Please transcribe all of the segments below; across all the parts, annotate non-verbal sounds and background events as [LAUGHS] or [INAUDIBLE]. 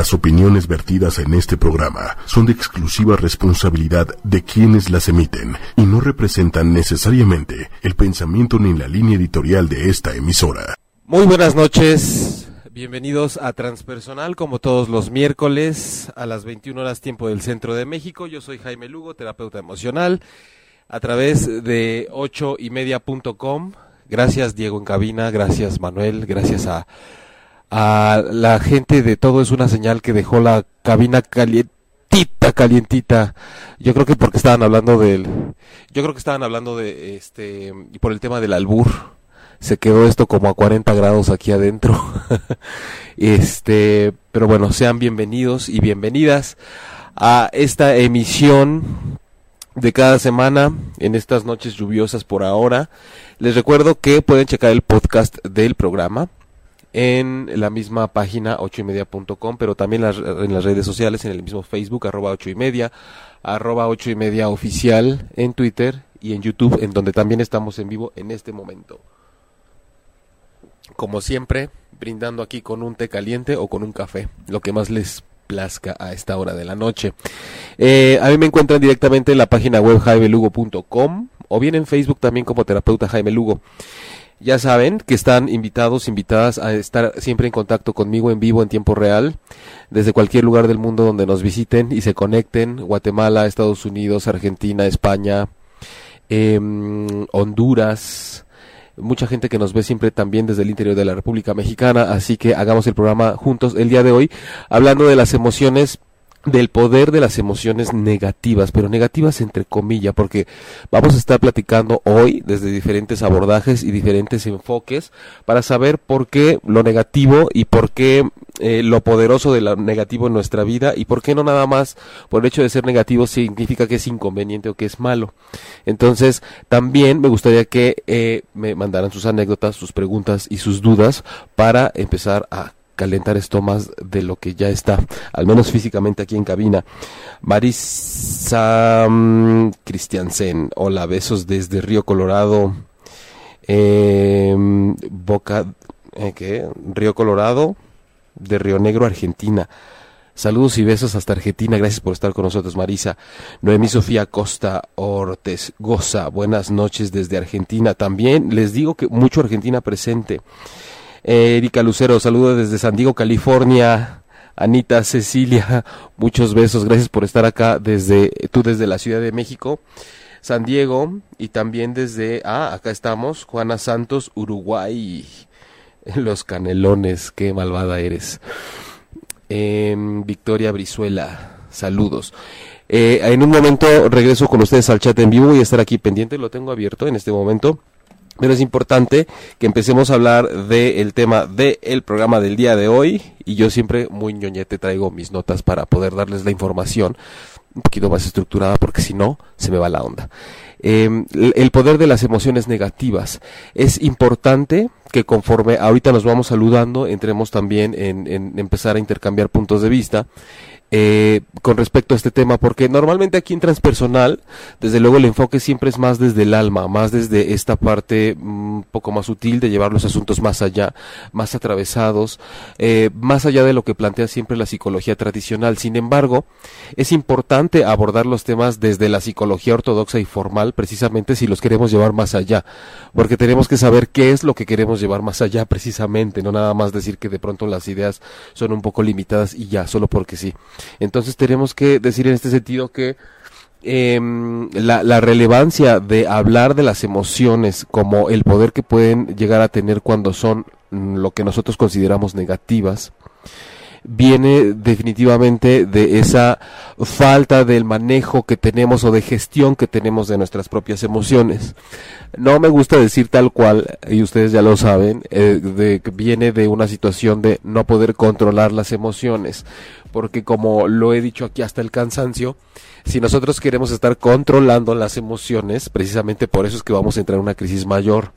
Las opiniones vertidas en este programa son de exclusiva responsabilidad de quienes las emiten y no representan necesariamente el pensamiento ni la línea editorial de esta emisora. Muy buenas noches, bienvenidos a Transpersonal como todos los miércoles a las 21 horas tiempo del Centro de México. Yo soy Jaime Lugo, terapeuta emocional, a través de 8 y media.com. Gracias Diego en cabina, gracias Manuel, gracias a a la gente de todo es una señal que dejó la cabina calientita, calientita. Yo creo que porque estaban hablando del, yo creo que estaban hablando de, este, por el tema del albur. Se quedó esto como a 40 grados aquí adentro. [LAUGHS] este, pero bueno, sean bienvenidos y bienvenidas a esta emisión de cada semana en estas noches lluviosas por ahora. Les recuerdo que pueden checar el podcast del programa en la misma página ochoymedia.com, pero también en las redes sociales, en el mismo Facebook, arroba ocho y media, arroba ocho y media oficial, en Twitter y en YouTube, en donde también estamos en vivo en este momento. Como siempre, brindando aquí con un té caliente o con un café, lo que más les plazca a esta hora de la noche. Eh, a mí me encuentran directamente en la página web jaimelugo.com o bien en Facebook también como terapeuta Jaime Lugo. Ya saben que están invitados, invitadas a estar siempre en contacto conmigo en vivo en tiempo real, desde cualquier lugar del mundo donde nos visiten y se conecten, Guatemala, Estados Unidos, Argentina, España, em, Honduras, mucha gente que nos ve siempre también desde el interior de la República Mexicana, así que hagamos el programa juntos el día de hoy, hablando de las emociones del poder de las emociones negativas, pero negativas entre comillas, porque vamos a estar platicando hoy desde diferentes abordajes y diferentes enfoques para saber por qué lo negativo y por qué eh, lo poderoso de lo negativo en nuestra vida y por qué no nada más por el hecho de ser negativo significa que es inconveniente o que es malo. Entonces, también me gustaría que eh, me mandaran sus anécdotas, sus preguntas y sus dudas para empezar a calentar esto más de lo que ya está, al menos físicamente aquí en cabina. Marisa um, Christiansen, hola, besos desde Río Colorado. Em, Boca, eh, ¿qué? Río Colorado, de Río Negro, Argentina. Saludos y besos hasta Argentina. Gracias por estar con nosotros, Marisa. Noemí Sofía Costa Ortez Goza. Buenas noches desde Argentina. También les digo que mucho Argentina presente. Erika Lucero, saludos desde San Diego, California. Anita, Cecilia, [LAUGHS] muchos besos. Gracias por estar acá desde tú desde la Ciudad de México, San Diego y también desde ah, acá estamos, Juana Santos, Uruguay. [LAUGHS] Los canelones, qué malvada eres. Em, Victoria Brizuela, saludos. Eh, en un momento regreso con ustedes al chat en vivo, a estar aquí pendiente, lo tengo abierto en este momento. Pero es importante que empecemos a hablar del tema del programa del día de hoy. Y yo siempre muy ñoñete traigo mis notas para poder darles la información un poquito más estructurada porque si no se me va la onda. Em, el poder de las emociones negativas. Es importante que conforme ahorita nos vamos saludando, entremos también en, en empezar a intercambiar puntos de vista eh, con respecto a este tema, porque normalmente aquí en transpersonal, desde luego el enfoque siempre es más desde el alma, más desde esta parte un mm, poco más sutil de llevar los asuntos más allá, más atravesados, eh, más allá de lo que plantea siempre la psicología tradicional. Sin embargo, es importante abordar los temas desde la psicología ortodoxa y formal, precisamente si los queremos llevar más allá, porque tenemos que saber qué es lo que queremos llevar más allá, precisamente, no nada más decir que de pronto las ideas son un poco limitadas y ya, solo porque sí. Entonces tenemos que decir en este sentido que em, la, la, relevancia de hablar de las emociones como el poder que pueden llegar a tener cuando son mm, lo que nosotros consideramos negativas, viene definitivamente de esa falta del manejo que tenemos o de gestión que tenemos de nuestras propias emociones. No me gusta decir tal cual, y ustedes ya lo saben, eh, viene de una situación de no poder controlar las emociones, porque como lo he dicho aquí hasta el cansancio, si nosotros queremos estar controlando las emociones, precisamente por eso es que vamos a entrar en una crisis mayor.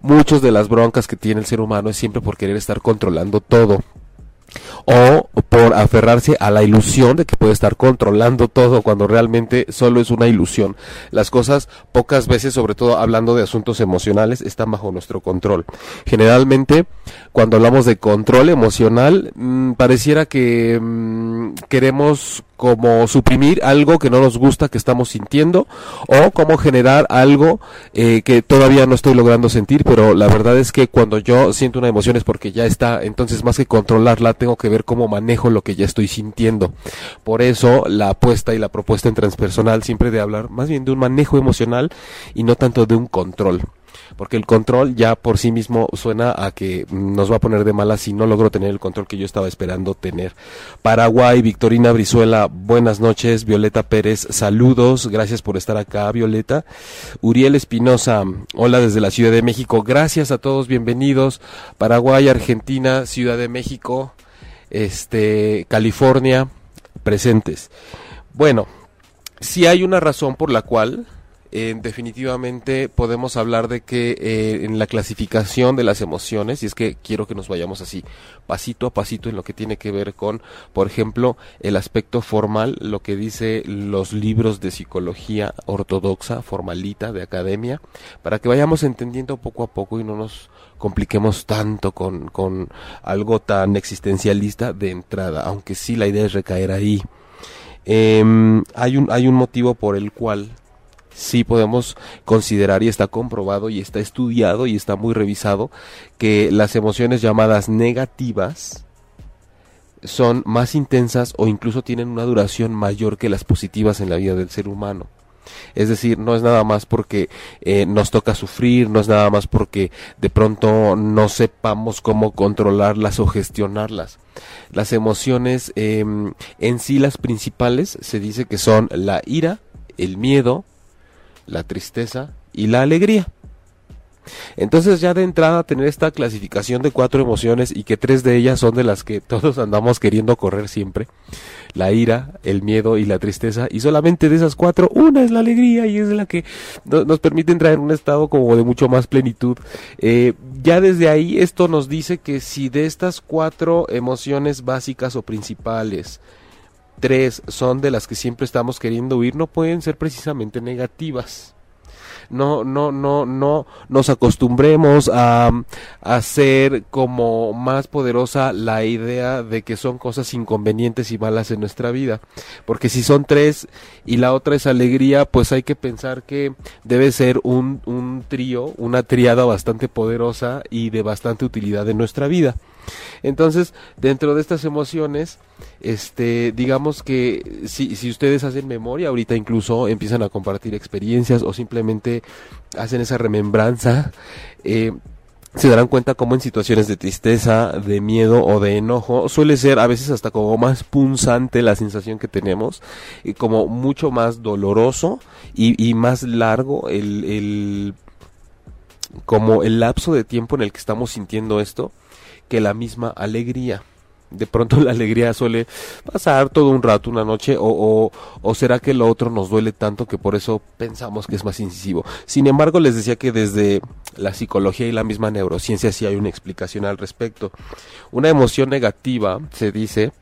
Muchas de las broncas que tiene el ser humano es siempre por querer estar controlando todo o por aferrarse a la ilusión de que puede estar controlando todo cuando realmente solo es una ilusión. Las cosas pocas veces, sobre todo hablando de asuntos emocionales, están bajo nuestro control. Generalmente, cuando hablamos de control emocional, mmm, pareciera que mmm, queremos como suprimir algo que no nos gusta que estamos sintiendo o como generar algo eh, que todavía no estoy logrando sentir, pero la verdad es que cuando yo siento una emoción es porque ya está, entonces más que controlarla tengo que ver cómo manejo lo que ya estoy sintiendo. Por eso la apuesta y la propuesta en transpersonal siempre de hablar más bien de un manejo emocional y no tanto de un control porque el control ya por sí mismo suena a que nos va a poner de malas si no logro tener el control que yo estaba esperando tener. Paraguay, Victorina Brizuela, buenas noches. Violeta Pérez, saludos, gracias por estar acá, Violeta. Uriel Espinosa, hola desde la Ciudad de México, gracias a todos, bienvenidos. Paraguay, Argentina, Ciudad de México, este, California, presentes. Bueno, si hay una razón por la cual definitivamente podemos hablar de que eh, en la clasificación de las emociones, y es que quiero que nos vayamos así, pasito a pasito en lo que tiene que ver con, por ejemplo, el aspecto formal, lo que dice los libros de psicología ortodoxa, formalita, de academia, para que vayamos entendiendo poco a poco y no nos compliquemos tanto con, con algo tan existencialista de entrada, aunque sí la idea es recaer ahí. Eh, hay, un, hay un motivo por el cual sí podemos considerar y está comprobado y está estudiado y está muy revisado que las emociones llamadas negativas son más intensas o incluso tienen una duración mayor que las positivas en la vida del ser humano. Es decir, no es nada más porque eh, nos toca sufrir, no es nada más porque de pronto no sepamos cómo controlarlas o gestionarlas. Las emociones eh, en sí las principales se dice que son la ira, el miedo, la tristeza y la alegría. Entonces ya de entrada tener esta clasificación de cuatro emociones y que tres de ellas son de las que todos andamos queriendo correr siempre, la ira, el miedo y la tristeza, y solamente de esas cuatro una es la alegría y es la que no, nos permite entrar en un estado como de mucho más plenitud. Eh, ya desde ahí esto nos dice que si de estas cuatro emociones básicas o principales, tres son de las que siempre estamos queriendo huir, no pueden ser precisamente negativas. No, no, no, no nos acostumbremos a, hacer como más poderosa la idea de que son cosas inconvenientes y malas en nuestra vida. Porque si son tres y la otra es alegría, pues hay que pensar que debe ser un, un trío, una triada bastante poderosa y de bastante utilidad en nuestra vida. Entonces, dentro de estas emociones, este, digamos que si, si ustedes hacen memoria, ahorita incluso empiezan a compartir experiencias o simplemente hacen esa remembranza, eh, se darán cuenta como en situaciones de tristeza, de miedo o de enojo suele ser a veces hasta como más punzante la sensación que tenemos, y como mucho más doloroso y, y más largo el, el como el lapso de tiempo en el que estamos sintiendo esto que la misma alegría. De pronto [LAUGHS] la alegría suele pasar todo un rato, una noche, o, o, será que lo otro nos duele tanto que por eso pensamos que es más incisivo. Sin embargo, les decía que desde la psicología y la misma neurociencia sí hay una explicación al respecto. Una emoción negativa, se dice,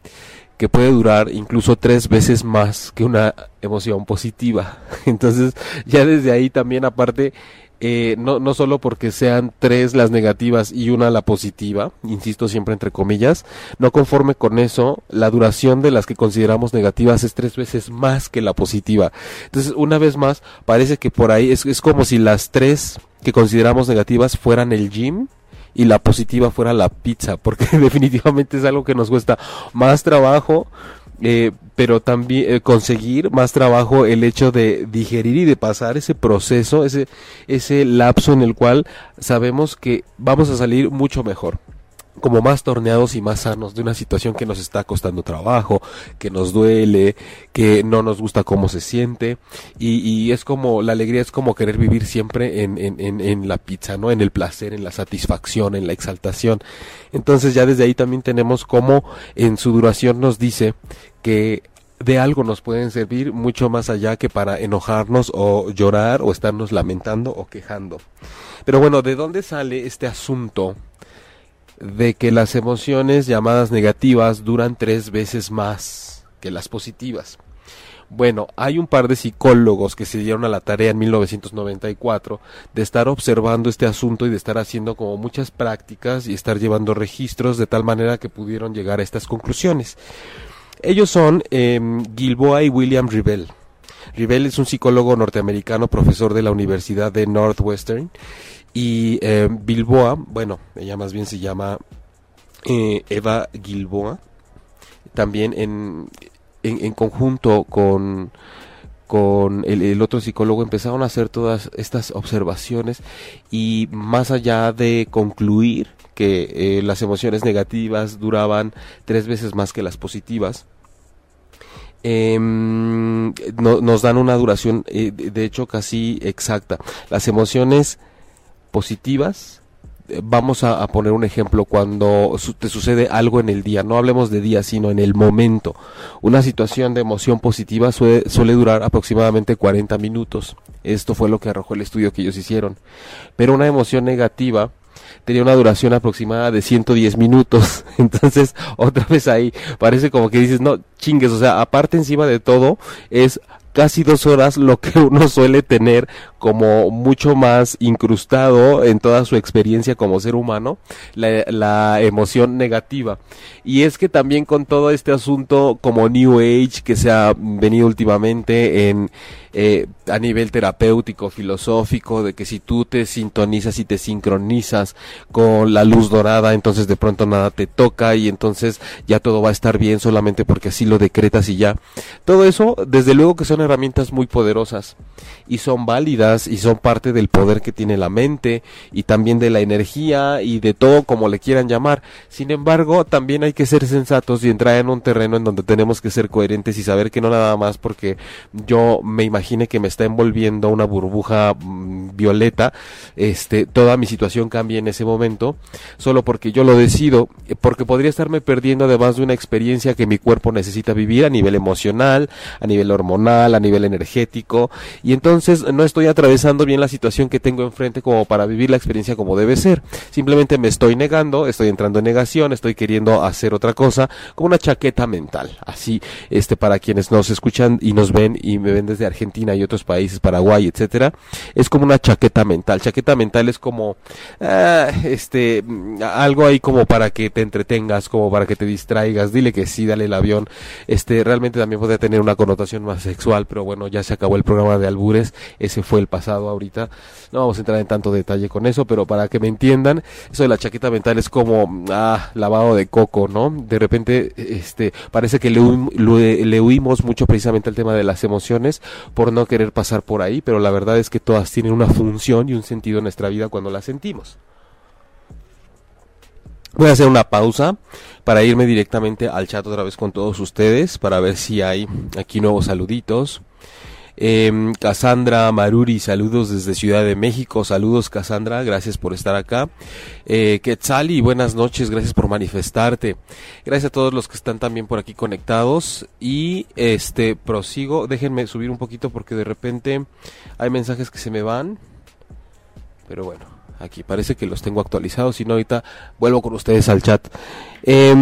que puede durar incluso tres veces más que una emoción positiva. [LAUGHS] Entonces, ya desde ahí también aparte eh, no, no solo porque sean tres las negativas y una la positiva, insisto siempre entre comillas, no conforme con eso, la duración de las que consideramos negativas es tres veces más que la positiva. Entonces, una vez más, parece que por ahí es, es como si las tres que consideramos negativas fueran el gym y la positiva fuera la pizza, porque [LAUGHS] definitivamente es algo que nos cuesta más trabajo, eh, pero también eh, conseguir más trabajo el hecho de digerir y de pasar ese proceso, ese, ese lapso en el cual sabemos que vamos a salir mucho mejor como más torneados y más sanos de una situación que nos está costando trabajo, que nos duele, que no nos gusta cómo se siente y, es como la alegría es como querer vivir siempre en, en, en, en, la pizza, ¿no? En el placer, en la satisfacción, en la exaltación. Entonces ya desde ahí también tenemos como en su duración nos dice que de algo nos pueden servir mucho más allá que para enojarnos o llorar o estarnos lamentando o quejando. Pero bueno, ¿de dónde sale este asunto de que las emociones llamadas negativas duran tres veces más que las positivas. Bueno, hay un par de psicólogos que se dieron a la tarea en 1994 de estar observando este asunto y de estar haciendo como muchas prácticas y estar llevando registros de tal manera que pudieron llegar a estas conclusiones. Ellos son eh, Gilboa y William Ribell. Ribell es un psicólogo norteamericano, profesor de la Universidad de Northwestern. Y eh, Bilboa, bueno, ella más bien se llama eh, Eva Gilboa, también en, en, conjunto con, con el, otro psicólogo empezaron a hacer todas estas observaciones y más allá de concluir que eh, las emociones negativas duraban tres veces más que las positivas, em, nos dan una duración eh, de hecho casi exacta. Las emociones positivas vamos a, poner un ejemplo cuando te sucede algo en el día, no hablemos de día, sino en el momento. Una situación de emoción positiva suele, suele, durar aproximadamente 40 minutos. Esto fue lo que arrojó el estudio que ellos hicieron. Pero una emoción negativa tenía una duración aproximada de 110 minutos. [LAUGHS] Entonces, otra vez ahí, parece como que dices, no, chingues, o sea, aparte encima de todo, es casi dos horas lo que [LAUGHS] uno suele tener como mucho más incrustado en toda su experiencia como ser humano, la, emoción negativa. Y es que también con todo este asunto como New Age que se ha venido últimamente en eh, a nivel terapéutico, filosófico, de que si tú te sintonizas y te sincronizas con la luz dorada, entonces de pronto nada te toca y entonces ya todo va a estar bien solamente porque así lo decretas y ya. Todo eso, desde luego que son herramientas muy poderosas y son válidas y son parte del poder que tiene la mente y también de la energía y de todo como le quieran llamar. Sin embargo, también hay que ser sensatos y entrar en un terreno en donde tenemos que ser coherentes y saber que no nada más porque yo me imagine que me está envolviendo una burbuja mm, violeta, este, toda mi situación cambia en ese momento, solo porque yo lo decido, porque podría estarme perdiendo además de una experiencia que mi cuerpo necesita vivir a nivel emocional, a nivel hormonal, a nivel energético, y entonces no estoy atravesando bien la situación que tengo enfrente como para vivir la experiencia como debe ser. Simplemente me estoy negando, estoy entrando en negación, estoy queriendo hacer otra cosa, como una chaqueta mental. Así, este, para quienes nos escuchan y nos ven y me ven desde Argentina y otros países, Paraguay, etcétera, es como una chaqueta mental. Chaqueta mental es como, ah, este, algo ahí como para que te entretengas, como para que te distraigas. Dile que sí, dale el avión. Este, realmente también puede tener una connotación más sexual, pero bueno, ya se acabó el programa de albures. Ese fue el pasado ahorita. No vamos a entrar en tanto detalle con eso, pero para que me entiendan, eso de la chaqueta mental es como, ah, lavado de coco, ¿no? De repente, este, parece que le, le, huimos mucho precisamente al tema de las emociones por no querer pasar por ahí, pero la verdad es que todas tienen una función y un sentido en nuestra vida cuando las sentimos. Voy a hacer una pausa para irme directamente al chat otra vez con todos ustedes para ver si hay aquí nuevos saluditos. Eh, Cassandra Maruri, saludos desde Ciudad de México. Saludos, Cassandra, gracias por estar acá. Eh, Quetzali, buenas noches, gracias por manifestarte. Gracias a todos los que están también por aquí conectados. Y este, prosigo, déjenme subir un poquito porque de repente hay mensajes que se me van. Pero bueno, aquí parece que los tengo actualizados. Si no, ahorita vuelvo con ustedes al chat. Eh,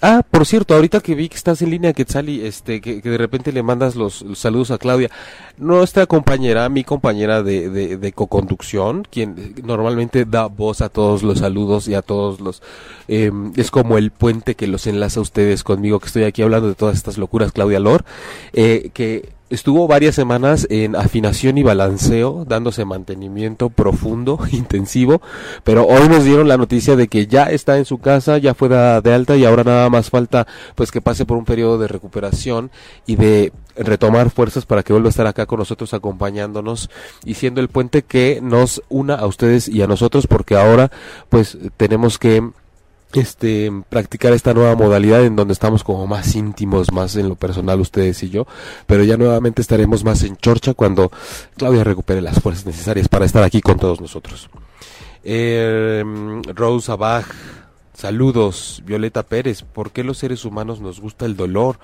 Ah, por cierto, ahorita que vi que estás en línea, Quetzali, este, que, que de repente le mandas los, saludos a Claudia, nuestra compañera, mi compañera de, de, de co-conducción, quien normalmente da voz a todos los saludos y a todos los, eh, es como el puente que los enlaza a ustedes conmigo, que estoy aquí hablando de todas estas locuras, Claudia Lor, eh, que Estuvo varias semanas en afinación y balanceo, dándose mantenimiento profundo, [LAUGHS] intensivo, pero hoy nos dieron la noticia de que ya está en su casa, ya fue de alta y ahora nada más falta pues que pase por un periodo de recuperación y de retomar fuerzas para que vuelva a estar acá con nosotros acompañándonos y siendo el puente que nos una a ustedes y a nosotros porque ahora pues tenemos que este practicar esta nueva modalidad en donde estamos como más íntimos, más en lo personal ustedes y yo, pero ya nuevamente estaremos más en chorcha cuando Claudia recupere las fuerzas necesarias para estar aquí con todos nosotros. Eh, Rose Abaj, saludos, Violeta Pérez, ¿por qué los seres humanos nos gusta el dolor?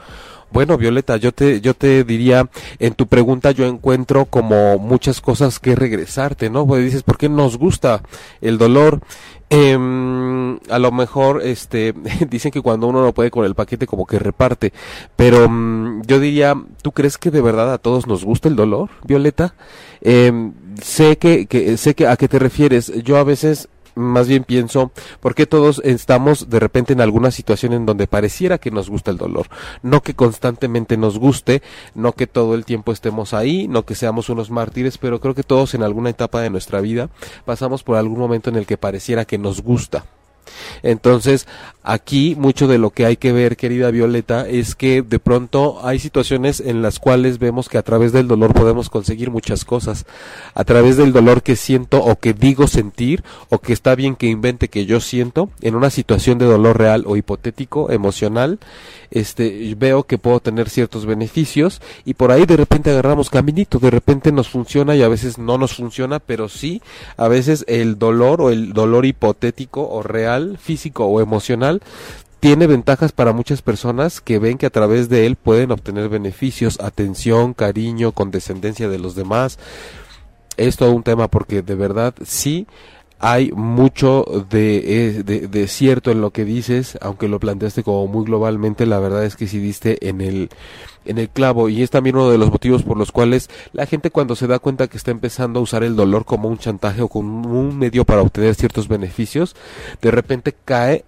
Bueno, Violeta, yo te, yo te diría, en tu pregunta yo encuentro como muchas cosas que regresarte, ¿no? Pues dices, ¿por qué nos gusta el dolor? Eh, a lo mejor este [LAUGHS] dicen que cuando uno no puede con el paquete como que reparte, pero mm, yo diría, ¿tú crees que de verdad a todos nos gusta el dolor, Violeta? Eh, sé que, que sé que a qué te refieres. Yo a veces más bien pienso, ¿por qué todos estamos de repente en alguna situación en donde pareciera que nos gusta el dolor? No que constantemente nos guste, no que todo el tiempo estemos ahí, no que seamos unos mártires, pero creo que todos en alguna etapa de nuestra vida pasamos por algún momento en el que pareciera que nos gusta. Entonces, aquí mucho de lo que hay que ver, querida Violeta, es que de pronto hay situaciones en las cuales vemos que a través del dolor podemos conseguir muchas cosas. A través del dolor que siento o que digo sentir o que está bien que invente que yo siento en una situación de dolor real o hipotético, emocional, este veo que puedo tener ciertos beneficios y por ahí de repente agarramos caminito, de repente nos funciona y a veces no nos funciona, pero sí a veces el dolor o el dolor hipotético o real, físico o emocional tiene ventajas para muchas personas que ven que a través de él pueden obtener beneficios, atención, cariño, condescendencia de los demás. Es todo un tema porque de verdad sí hay mucho de, de, de, cierto en lo que dices, aunque lo planteaste como muy globalmente, la verdad es que sí diste en el, en el clavo. Y es también uno de los motivos por los cuales la gente cuando se da cuenta que está empezando a usar el dolor como un chantaje o como un medio para obtener ciertos beneficios, de repente cae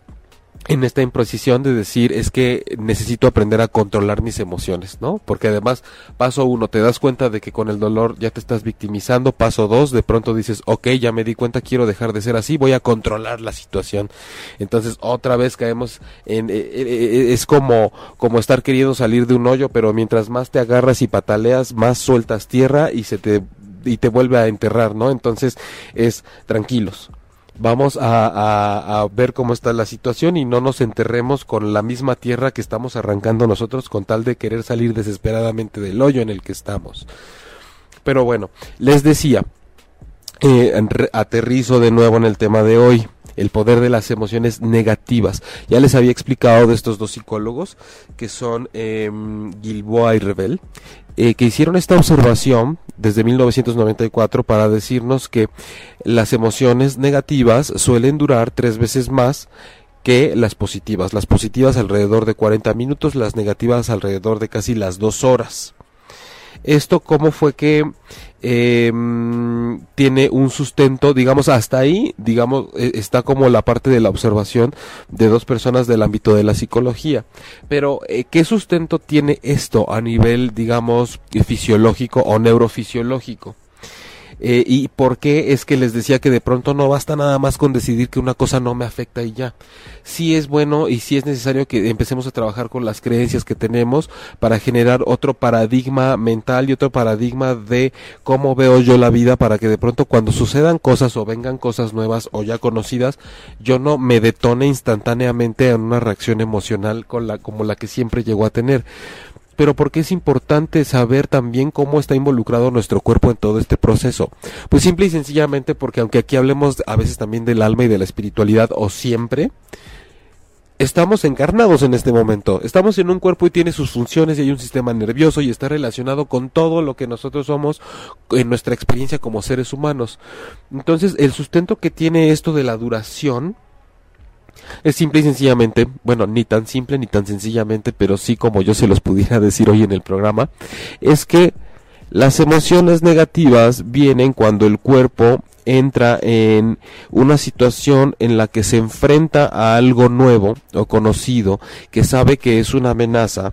en esta imprecisión de decir es que necesito aprender a controlar mis emociones, ¿no? Porque además, paso uno, te das cuenta de que con el dolor ya te estás victimizando, paso dos, de pronto dices, ok, ya me di cuenta, quiero dejar de ser así, voy a controlar la situación. Entonces, otra vez caemos en, eh, eh, eh, es como, como estar queriendo salir de un hoyo, pero mientras más te agarras y pataleas, más sueltas tierra y se te, y te vuelve a enterrar, ¿no? Entonces, es tranquilos vamos a, ver cómo está la situación y no nos enterremos con la misma tierra que estamos arrancando nosotros con tal de querer salir desesperadamente del hoyo en el que estamos. Pero bueno, les decía, eh, aterrizo de nuevo en el tema de hoy el poder de las emociones negativas. Ya les había explicado de estos dos psicólogos que son eh, Gilboa y Rebel. Eh, que hicieron esta observación desde 1994 para decirnos que las emociones negativas suelen durar tres veces más que las positivas. Las positivas alrededor de 40 minutos, las negativas alrededor de casi las dos horas. Esto cómo fue que eh, tiene un sustento, digamos, hasta ahí, digamos, e, está como la parte de la observación de dos personas del ámbito de la psicología. Pero, eh, ¿qué sustento tiene esto a nivel, digamos, fisiológico o neurofisiológico? Eh, y por qué es que les decía que de pronto no basta nada más con decidir que una cosa no me afecta y ya. Sí es bueno y sí es necesario que empecemos a trabajar con las creencias que tenemos para generar otro paradigma mental y otro paradigma de cómo veo yo la vida para que de pronto cuando sucedan cosas o vengan cosas nuevas o ya conocidas, yo no me detone instantáneamente en una reacción emocional con la, como la que siempre llegó a tener pero porque es importante saber también cómo está involucrado nuestro cuerpo en todo este proceso. Pues simple y sencillamente porque aunque aquí hablemos a veces también del alma y de la espiritualidad o siempre, estamos encarnados en este momento. Estamos en un cuerpo y tiene sus funciones y hay un sistema nervioso y está relacionado con todo lo que nosotros somos en nuestra experiencia como seres humanos. Entonces, el sustento que tiene esto de la duración es simple y sencillamente, bueno, ni tan simple ni tan sencillamente, pero sí como yo se los pudiera [LAUGHS] decir hoy en el programa, es que las emociones negativas vienen cuando el cuerpo entra en una situación en la que se enfrenta a algo nuevo o conocido, que sabe que es una amenaza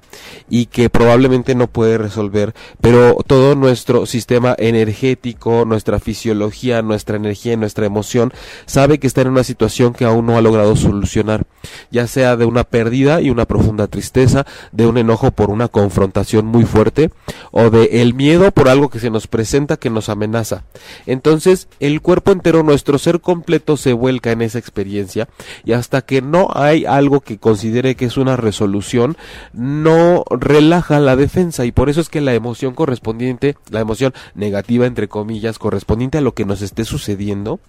y que probablemente no puede resolver, pero todo nuestro sistema energético, nuestra fisiología, nuestra energía, nuestra emoción, sabe que está en una situación que aún no ha logrado solucionar, ya sea de una pérdida y una profunda tristeza, de un enojo por una confrontación muy fuerte, o de el miedo por algo que se nos presenta que nos amenaza. Entonces, el cuerpo entero, nuestro ser completo se vuelca en esa experiencia. Y hasta que no hay algo que considere que es una resolución, no relaja la defensa. Y por eso es que la emoción correspondiente, la emoción negativa entre comillas, correspondiente a lo que nos esté sucediendo,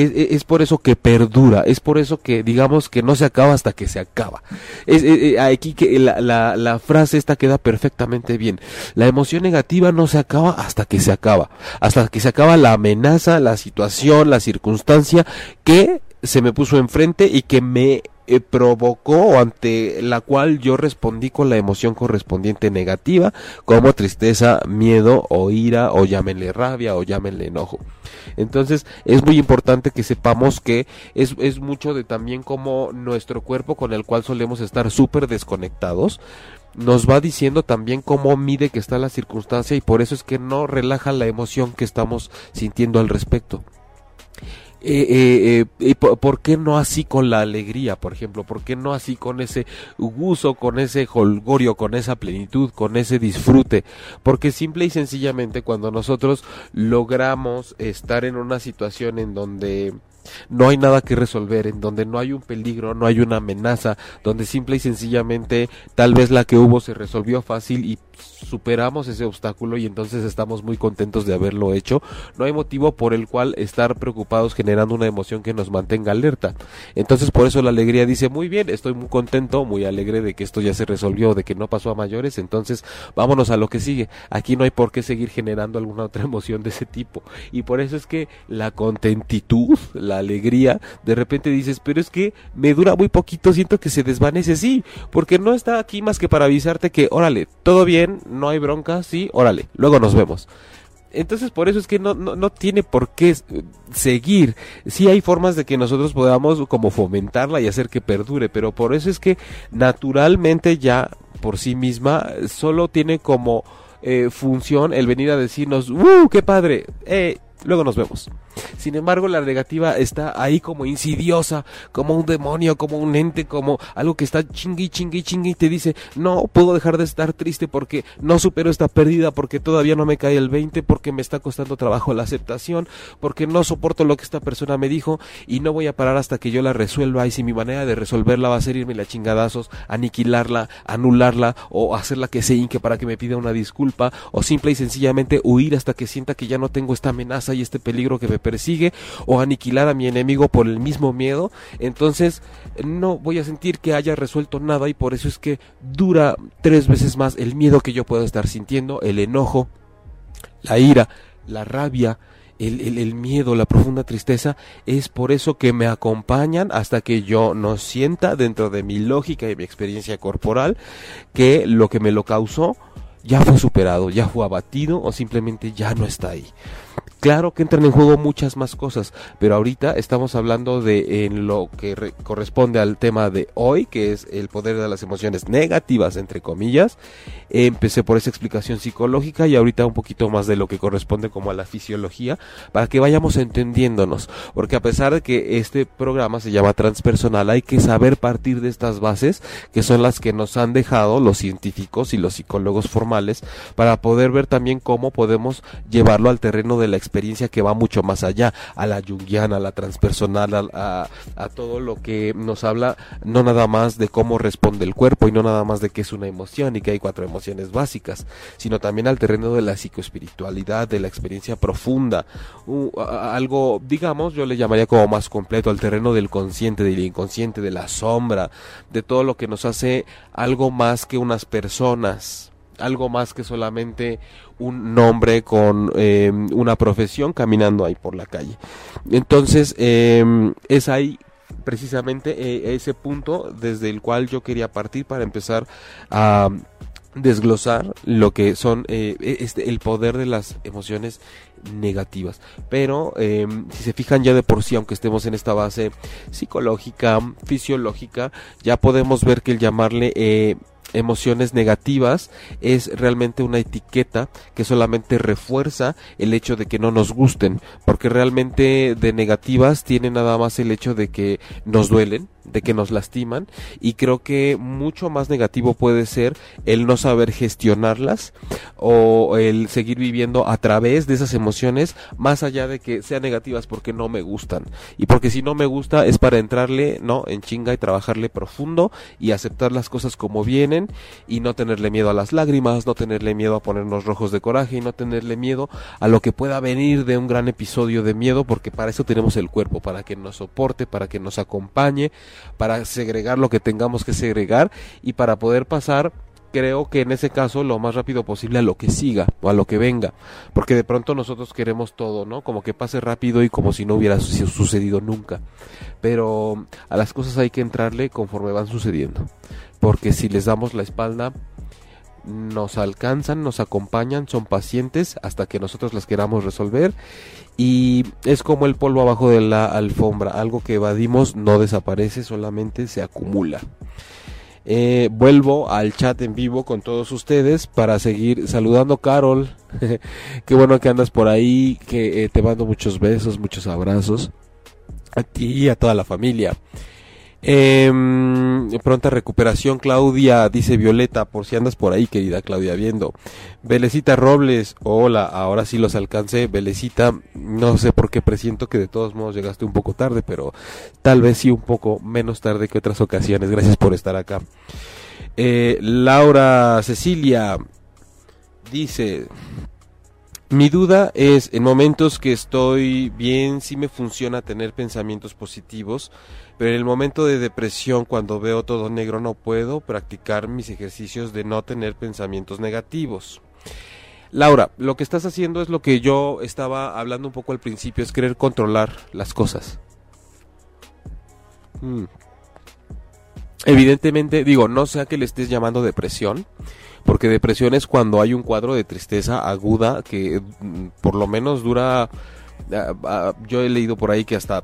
es, por eso que perdura, es por eso que digamos que no se acaba hasta que se acaba. Es, aquí que la, la, la, frase esta queda perfectamente bien. La emoción negativa no se acaba hasta que se acaba, hasta que se acaba la amenaza, la situación, la circunstancia que se me puso enfrente y que me eh, provocó ante la cual yo respondí con la emoción correspondiente negativa, como tristeza, miedo o ira o llámenle rabia o llámenle enojo. Entonces es muy importante que sepamos que es, es mucho de también como nuestro cuerpo con el cual solemos estar súper desconectados nos va diciendo también cómo mide que está la circunstancia y por eso es que no relaja la emoción que estamos sintiendo al respecto. Eh, eh, eh por, qué no así con la alegría, por ejemplo? ¿Por qué no así con ese gusto, con ese holgorio, con esa plenitud, con ese disfrute? Porque simple y sencillamente cuando nosotros logramos estar en una situación en donde no hay nada que resolver, en donde no hay un peligro, no hay una amenaza, donde simple y sencillamente tal vez la que hubo se resolvió fácil y superamos ese obstáculo y entonces estamos muy contentos de haberlo hecho, no hay motivo por el cual estar preocupados generando una emoción que nos mantenga alerta. Entonces por eso la alegría dice, muy bien, estoy muy contento, muy alegre de que esto ya se resolvió, de que no pasó a mayores, entonces vámonos a lo que sigue. Aquí no hay por qué seguir generando alguna otra emoción de ese tipo. Y por eso es que la contentitud, la alegría, de repente dices, pero es que me dura muy poquito, siento que se desvanece, sí, porque no está aquí más que para avisarte que, órale, todo bien, no hay bronca, sí, órale, luego nos vemos. Entonces por eso es que no, no, no, tiene por qué seguir. Sí hay formas de que nosotros podamos como fomentarla y hacer que perdure, pero por eso es que naturalmente ya por sí misma solo tiene como eh, función el venir a decirnos, ¡uh, qué padre! Eh, luego nos vemos. Sin embargo, la negativa está ahí como insidiosa, como un demonio, como un ente, como algo que está chingui, chingui, chingui y te dice, no puedo dejar de estar triste porque no supero esta pérdida, porque todavía no me cae el 20, porque me está costando trabajo la aceptación, porque no soporto lo que esta persona me dijo y no voy a parar hasta que yo la resuelva y si mi manera de resolverla va a ser irme la chingadazos, aniquilarla, anularla o hacerla que se hinque para que me pida una disculpa o simple y sencillamente huir hasta que sienta que ya no tengo esta amenaza y este peligro que me persigue o aniquilar a mi enemigo por el mismo miedo, entonces no voy a sentir que haya resuelto nada y por eso es que dura tres veces más el miedo que yo puedo estar sintiendo, el enojo, la ira, la rabia, el, el, miedo, la profunda tristeza, es por eso que me acompañan hasta que yo no sienta dentro de mi lógica y mi experiencia corporal que lo que me lo causó ya fue superado, ya fue abatido o simplemente ya no está ahí. Claro que entran en juego muchas más cosas, pero ahorita estamos hablando de en lo que corresponde al tema de hoy, que es el poder de las emociones negativas, entre comillas. Empecé por esa explicación psicológica y ahorita un poquito más de lo que corresponde como a la fisiología, para que vayamos entendiéndonos, porque a pesar de que este programa se llama transpersonal, hay que saber partir de estas bases, que son las que nos han dejado los científicos y los psicólogos formales, para poder ver también cómo podemos llevarlo al terreno de la experiencia que va mucho más allá, a la junguiana, a la transpersonal, a, todo lo que nos habla, no nada más de cómo responde el cuerpo y no nada más de que es una emoción y que hay cuatro emociones básicas, sino también al terreno de la psicoespiritualidad, de la experiencia profunda, algo, digamos, yo le llamaría como más completo, al terreno del consciente, del inconsciente, de la sombra, de todo lo que nos hace algo más que unas personas algo más que solamente un nombre con eh, una profesión caminando ahí por la calle. Entonces, eh, es ahí precisamente eh, ese punto desde el cual yo quería partir para empezar a desglosar lo que son e-, este, el poder de las emociones negativas pero si se fijan ya de por sí aunque estemos en esta base psicológica fisiológica ya podemos ver que el llamarle emociones negativas es realmente una etiqueta que solamente refuerza el hecho de que no nos gusten, porque realmente de negativas tiene nada más el hecho de que nos duelen, de que nos lastiman y creo que mucho más negativo puede ser el no saber gestionarlas o el seguir viviendo a través de esas emociones más allá de que sean negativas porque no me gustan. Y porque si no me gusta es para entrarle no en chinga y trabajarle profundo y aceptar las cosas como vienen y no tenerle miedo a las lágrimas no tenerle miedo a ponernos rojos de coraje y no tenerle miedo a lo que pueda venir de un gran episodio de miedo porque para eso tenemos el cuerpo para que nos soporte para que nos acompañe para segregar lo que tengamos que segregar y para poder pasar creo que en ese caso lo más rápido posible a lo que siga o a lo que venga, porque de pronto nosotros queremos todo, ¿no? Como que pase rápido y como si no hubiera sucedido nunca. Pero a las cosas hay que entrarle conforme van sucediendo, porque si les damos la espalda, nos alcanzan, nos acompañan, son pacientes hasta que nosotros las queramos resolver y es como el polvo abajo de la alfombra, algo que evadimos no desaparece, solamente se acumula. Eh, vuelvo al chat en vivo con todos ustedes para seguir saludando Carol. [LAUGHS] Qué bueno que andas por ahí, que eh, te mando muchos besos, muchos abrazos a ti y a toda la familia. Eh, pronta recuperación, Claudia, dice Violeta, por si andas por ahí, querida Claudia, viendo. Belecita Robles, hola, ahora sí los alcancé. Belecita, no sé por qué presiento que de todos modos llegaste un poco tarde, pero tal vez sí un poco menos tarde que otras ocasiones. Gracias por estar acá. Eh, Laura Cecilia dice, mi duda es, en momentos que estoy bien, sí me funciona tener pensamientos positivos, pero en el momento de depresión, cuando veo todo negro, no puedo practicar mis ejercicios de no tener pensamientos negativos. Laura, lo que estás haciendo es lo que yo estaba hablando un poco al principio, es querer controlar las cosas. Hmm. Evidentemente, digo, no sea que le estés llamando depresión, porque depresión es cuando hay un cuadro de tristeza aguda que mm, por lo menos dura, ah, ah, yo he leído por ahí que hasta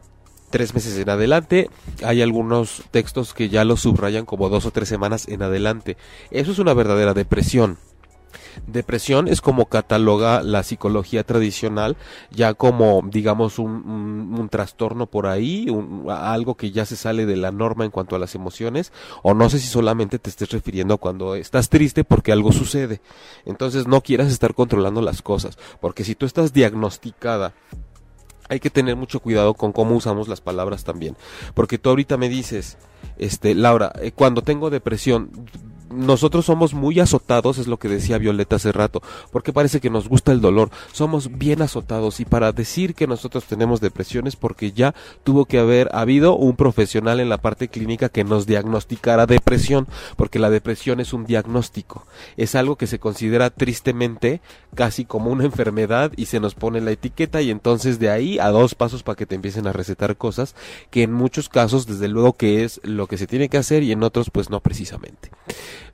tres meses en adelante. Hay algunos textos que ya lo subrayan como dos o tres semanas en adelante. Eso es una verdadera depresión. Depresión es como cataloga la psicología tradicional, ya como, digamos, un, trastorno por ahí, algo que ya se sale de la norma en cuanto a las emociones, o no sé si solamente te estés refiriendo a cuando estás triste porque algo sucede. Entonces no quieras estar controlando las cosas, porque si tú estás diagnosticada hay que tener mucho cuidado con cómo usamos las palabras también. Porque tú ahorita me dices, este, Laura, eh, cuando tengo depresión, nosotros somos muy azotados, es lo que decía Violeta hace rato, porque parece que nos gusta el dolor, somos bien azotados y para decir que nosotros tenemos depresiones porque ya tuvo que haber habido un profesional en la parte clínica que nos diagnosticara depresión, porque la depresión es un diagnóstico, es algo que se considera tristemente casi como una enfermedad y se nos pone la etiqueta y entonces de ahí a dos pasos para que te empiecen a recetar cosas que en muchos casos desde luego que es lo que se tiene que hacer y en otros pues no precisamente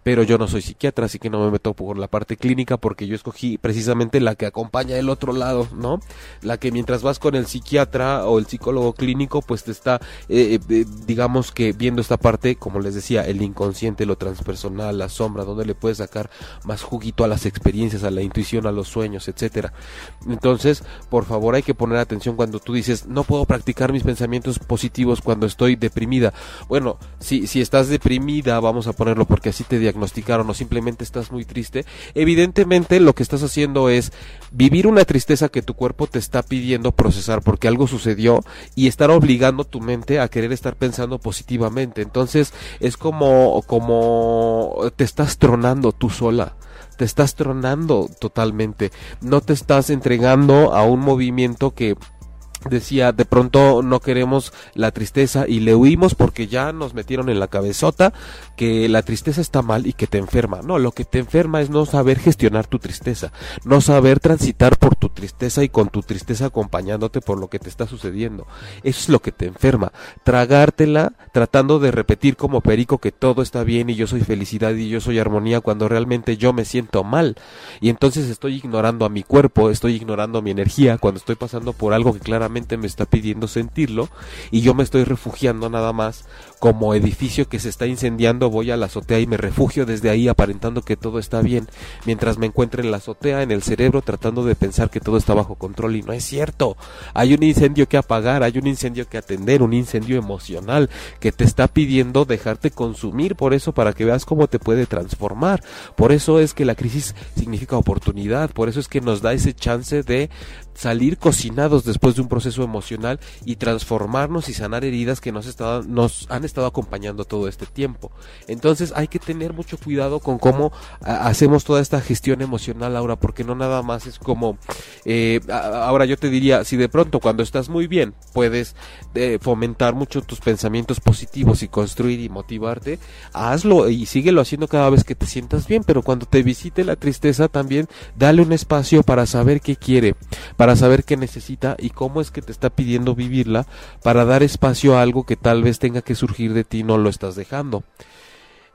pero yo no soy psiquiatra, así que no me meto por la parte clínica porque yo escogí precisamente la que acompaña el otro lado, ¿no? La que mientras vas con el psiquiatra o el psicólogo clínico, pues te está, eh, eh, digamos que viendo esta parte, como les decía, el inconsciente, lo transpersonal, la sombra, donde le puedes sacar más juguito a las experiencias, a la intuición, a los sueños, etcétera. Entonces, por favor, hay que poner atención cuando tú dices, no puedo practicar mis pensamientos positivos cuando estoy deprimida. Bueno, si, si estás deprimida, vamos a ponerlo porque así te diagnosticaron o simplemente estás muy triste, evidentemente lo que estás haciendo es vivir una tristeza que tu cuerpo te está pidiendo procesar porque algo sucedió y estar obligando tu mente a querer estar pensando positivamente. Entonces es como, como te estás tronando tú sola te estás tronando totalmente, no te estás entregando a un movimiento que decía de pronto no queremos la tristeza y le huimos porque ya nos metieron en la cabezota que la tristeza está mal y que te enferma. No, lo que te enferma es no saber gestionar tu tristeza, no saber transitar por tu tristeza y con tu tristeza acompañándote por lo que te está sucediendo. Eso es lo que te enferma. Tragártela tratando de repetir como perico que todo está bien y yo soy felicidad y yo soy armonía cuando realmente yo me siento mal. Y entonces estoy ignorando a mi cuerpo, estoy ignorando mi energía cuando estoy pasando por algo que claramente me está pidiendo sentirlo y yo me estoy refugiando nada más como edificio que se está incendiando voy a la azotea y me refugio desde ahí aparentando que todo está bien mientras me encuentro en la azotea en el cerebro tratando de pensar que todo está bajo control y no es cierto. Hay un incendio que apagar hay un incendio que atender un incendio emocional que te está pidiendo dejarte consumir por eso para que veas cómo te puede transformar. Por eso es que la crisis significa oportunidad por eso es que nos da ese chance de salir cocinados después de un proceso emocional y transformarnos y sanar heridas que nos, estado, nos han estado acompañando todo este tiempo. Entonces hay que tener mucho cuidado con cómo hacemos toda esta gestión emocional ahora, porque no nada más es como, eh, ahora yo te diría, si de pronto cuando estás muy bien puedes eh, fomentar mucho tus pensamientos positivos y construir y motivarte, hazlo y síguelo haciendo cada vez que te sientas bien, pero cuando te visite la tristeza también dale un espacio para saber qué quiere, para saber qué necesita y cómo es que te está pidiendo vivirla, para dar espacio a algo que tal vez tenga que surgir de ti no lo estás dejando.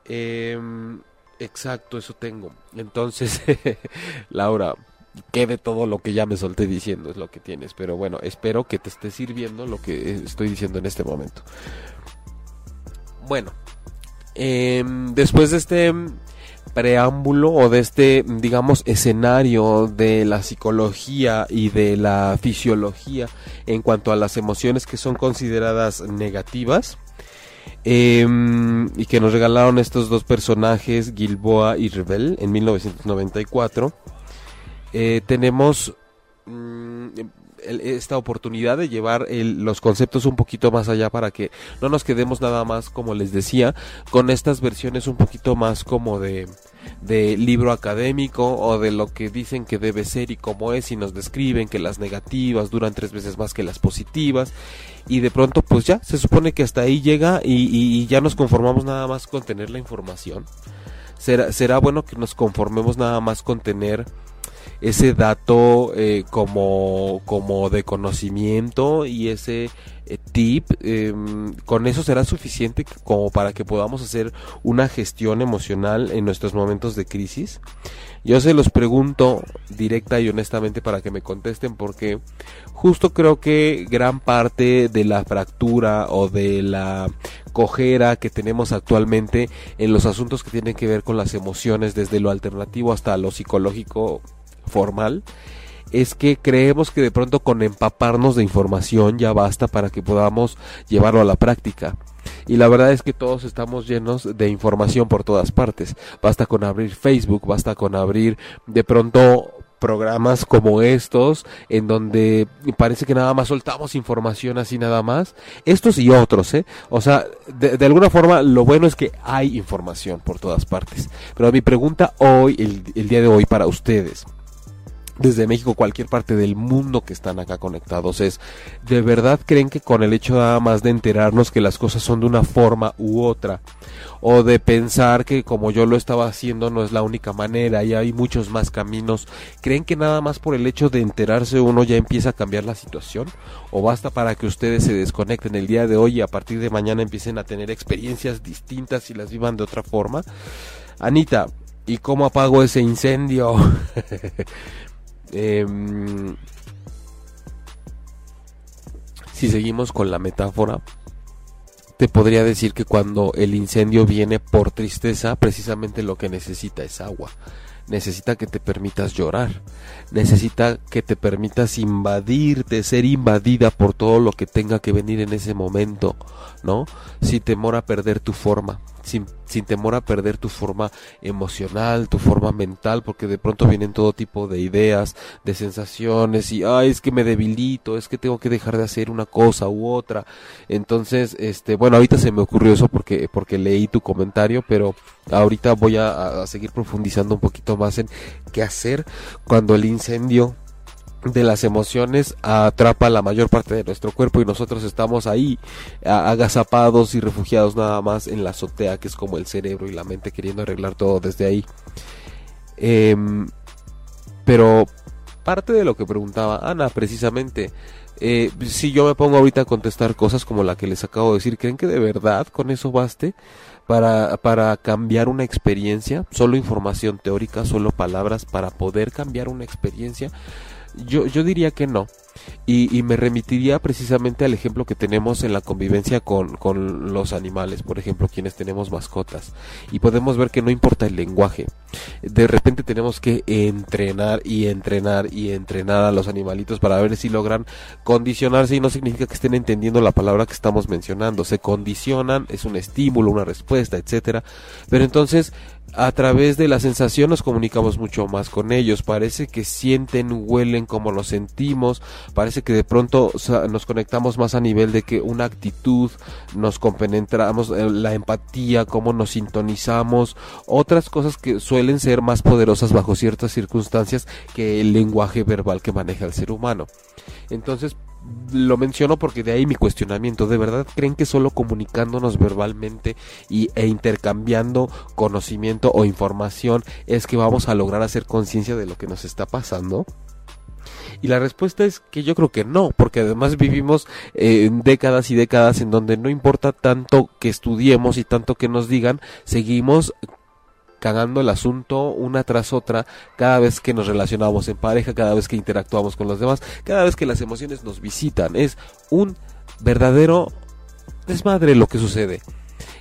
Em, exacto, eso tengo. Entonces, [LAUGHS] Laura, quede todo lo que ya me solté diciendo, es lo que tienes. Pero bueno, espero que te esté sirviendo lo que estoy diciendo en este momento. Bueno, em, después de este preámbulo o de este, digamos, escenario de la psicología y de la fisiología en cuanto a las emociones que son consideradas negativas, em, y que nos regalaron estos dos personajes, Gilboa y Rebel, en 1994 eh, tenemos mm, esta oportunidad de llevar los conceptos un poquito más allá para que no nos quedemos nada más, como les decía, con estas versiones un poquito más como de, de libro académico o de lo que dicen que debe ser y cómo es y nos describen que las negativas duran tres veces más que las positivas y de pronto pues ya se supone que hasta ahí llega y, ya nos conformamos nada más con tener la información. Será, será bueno que nos conformemos nada más con tener ese dato eh, como, como de conocimiento y ese eh, tip, em, con eso será suficiente como para que podamos hacer una gestión emocional en nuestros momentos de crisis. Yo se los pregunto directa y honestamente para que me contesten porque justo creo que gran parte de la fractura o de la cojera que tenemos actualmente en los asuntos que tienen que ver con las emociones desde lo alternativo hasta lo psicológico formal es que creemos que de pronto con empaparnos de información ya basta para que podamos llevarlo a la práctica. Y la verdad es que todos estamos llenos de información por todas partes. Basta con abrir Facebook, basta con abrir de pronto programas como estos en donde parece que nada más soltamos información así nada más estos y otros eh o sea de, alguna forma lo bueno es que hay información por todas partes pero mi pregunta hoy el día de hoy para ustedes desde México, cualquier parte del mundo que están acá conectados. Es, ¿de verdad creen que con el hecho nada más de enterarnos que las cosas son de una forma u otra? O de pensar que como yo lo estaba haciendo no es la única manera y hay muchos más caminos. ¿Creen que nada más por el hecho de enterarse uno ya empieza a cambiar la situación? ¿O basta para que ustedes se desconecten el día de hoy y a partir de mañana empiecen a tener experiencias distintas y las vivan de otra forma? Anita, ¿y cómo apago ese incendio? [LAUGHS] Em, si seguimos con la metáfora, te podría decir que cuando el incendio viene por tristeza, precisamente lo que necesita es agua. Necesita que te permitas llorar. Necesita que te permitas invadirte, ser invadida por todo lo que tenga que venir en ese momento, ¿no? Sin temor a perder tu forma sin, sin temor a perder tu forma emocional, tu forma mental, porque de pronto vienen todo tipo de ideas, de sensaciones y, ay, es que me debilito, es que tengo que dejar de hacer una cosa u otra. Entonces, este, bueno, ahorita se me ocurrió eso porque, porque leí tu comentario, pero ahorita voy a, a seguir profundizando un poquito más en qué hacer cuando el incendio de las emociones atrapa la mayor parte de nuestro cuerpo y nosotros estamos ahí agazapados y refugiados nada más en la azotea que es como el cerebro y la mente queriendo arreglar todo desde ahí. Em, pero parte de lo que preguntaba Ana precisamente, eh, si yo me pongo ahorita a contestar cosas como la que les acabo de decir, ¿creen que de verdad con eso baste? Para, para cambiar una experiencia, solo información teórica, solo palabras para poder cambiar una experiencia. Yo, yo diría que no. Y, y, me remitiría precisamente al ejemplo que tenemos en la convivencia con, con, los animales, por ejemplo, quienes tenemos mascotas. Y podemos ver que no importa el lenguaje. De repente tenemos que entrenar y entrenar y entrenar a los animalitos para ver si logran condicionarse y no significa que estén entendiendo la palabra que estamos mencionando. Se condicionan, es un estímulo, una respuesta, etcétera. Pero entonces a través de la sensación nos comunicamos mucho más con ellos. Parece que sienten, huelen como lo sentimos. Parece que de pronto nos conectamos más a nivel de que una actitud, nos compenetramos, eh, la empatía, cómo nos sintonizamos. Otras cosas que suelen ser más poderosas bajo ciertas circunstancias que el lenguaje verbal que maneja el ser humano. Entonces, lo menciono porque de ahí mi cuestionamiento. ¿De verdad creen que solo comunicándonos verbalmente y, e intercambiando conocimiento o información es que vamos a lograr hacer conciencia de lo que nos está pasando? Y la respuesta es que yo creo que no, porque además vivimos eh, décadas y décadas en donde no importa tanto que estudiemos y tanto que nos digan, seguimos cagando el asunto una tras otra cada vez que nos relacionamos en pareja, cada vez que interactuamos con los demás, cada vez que las emociones nos visitan. Es un verdadero desmadre lo que sucede.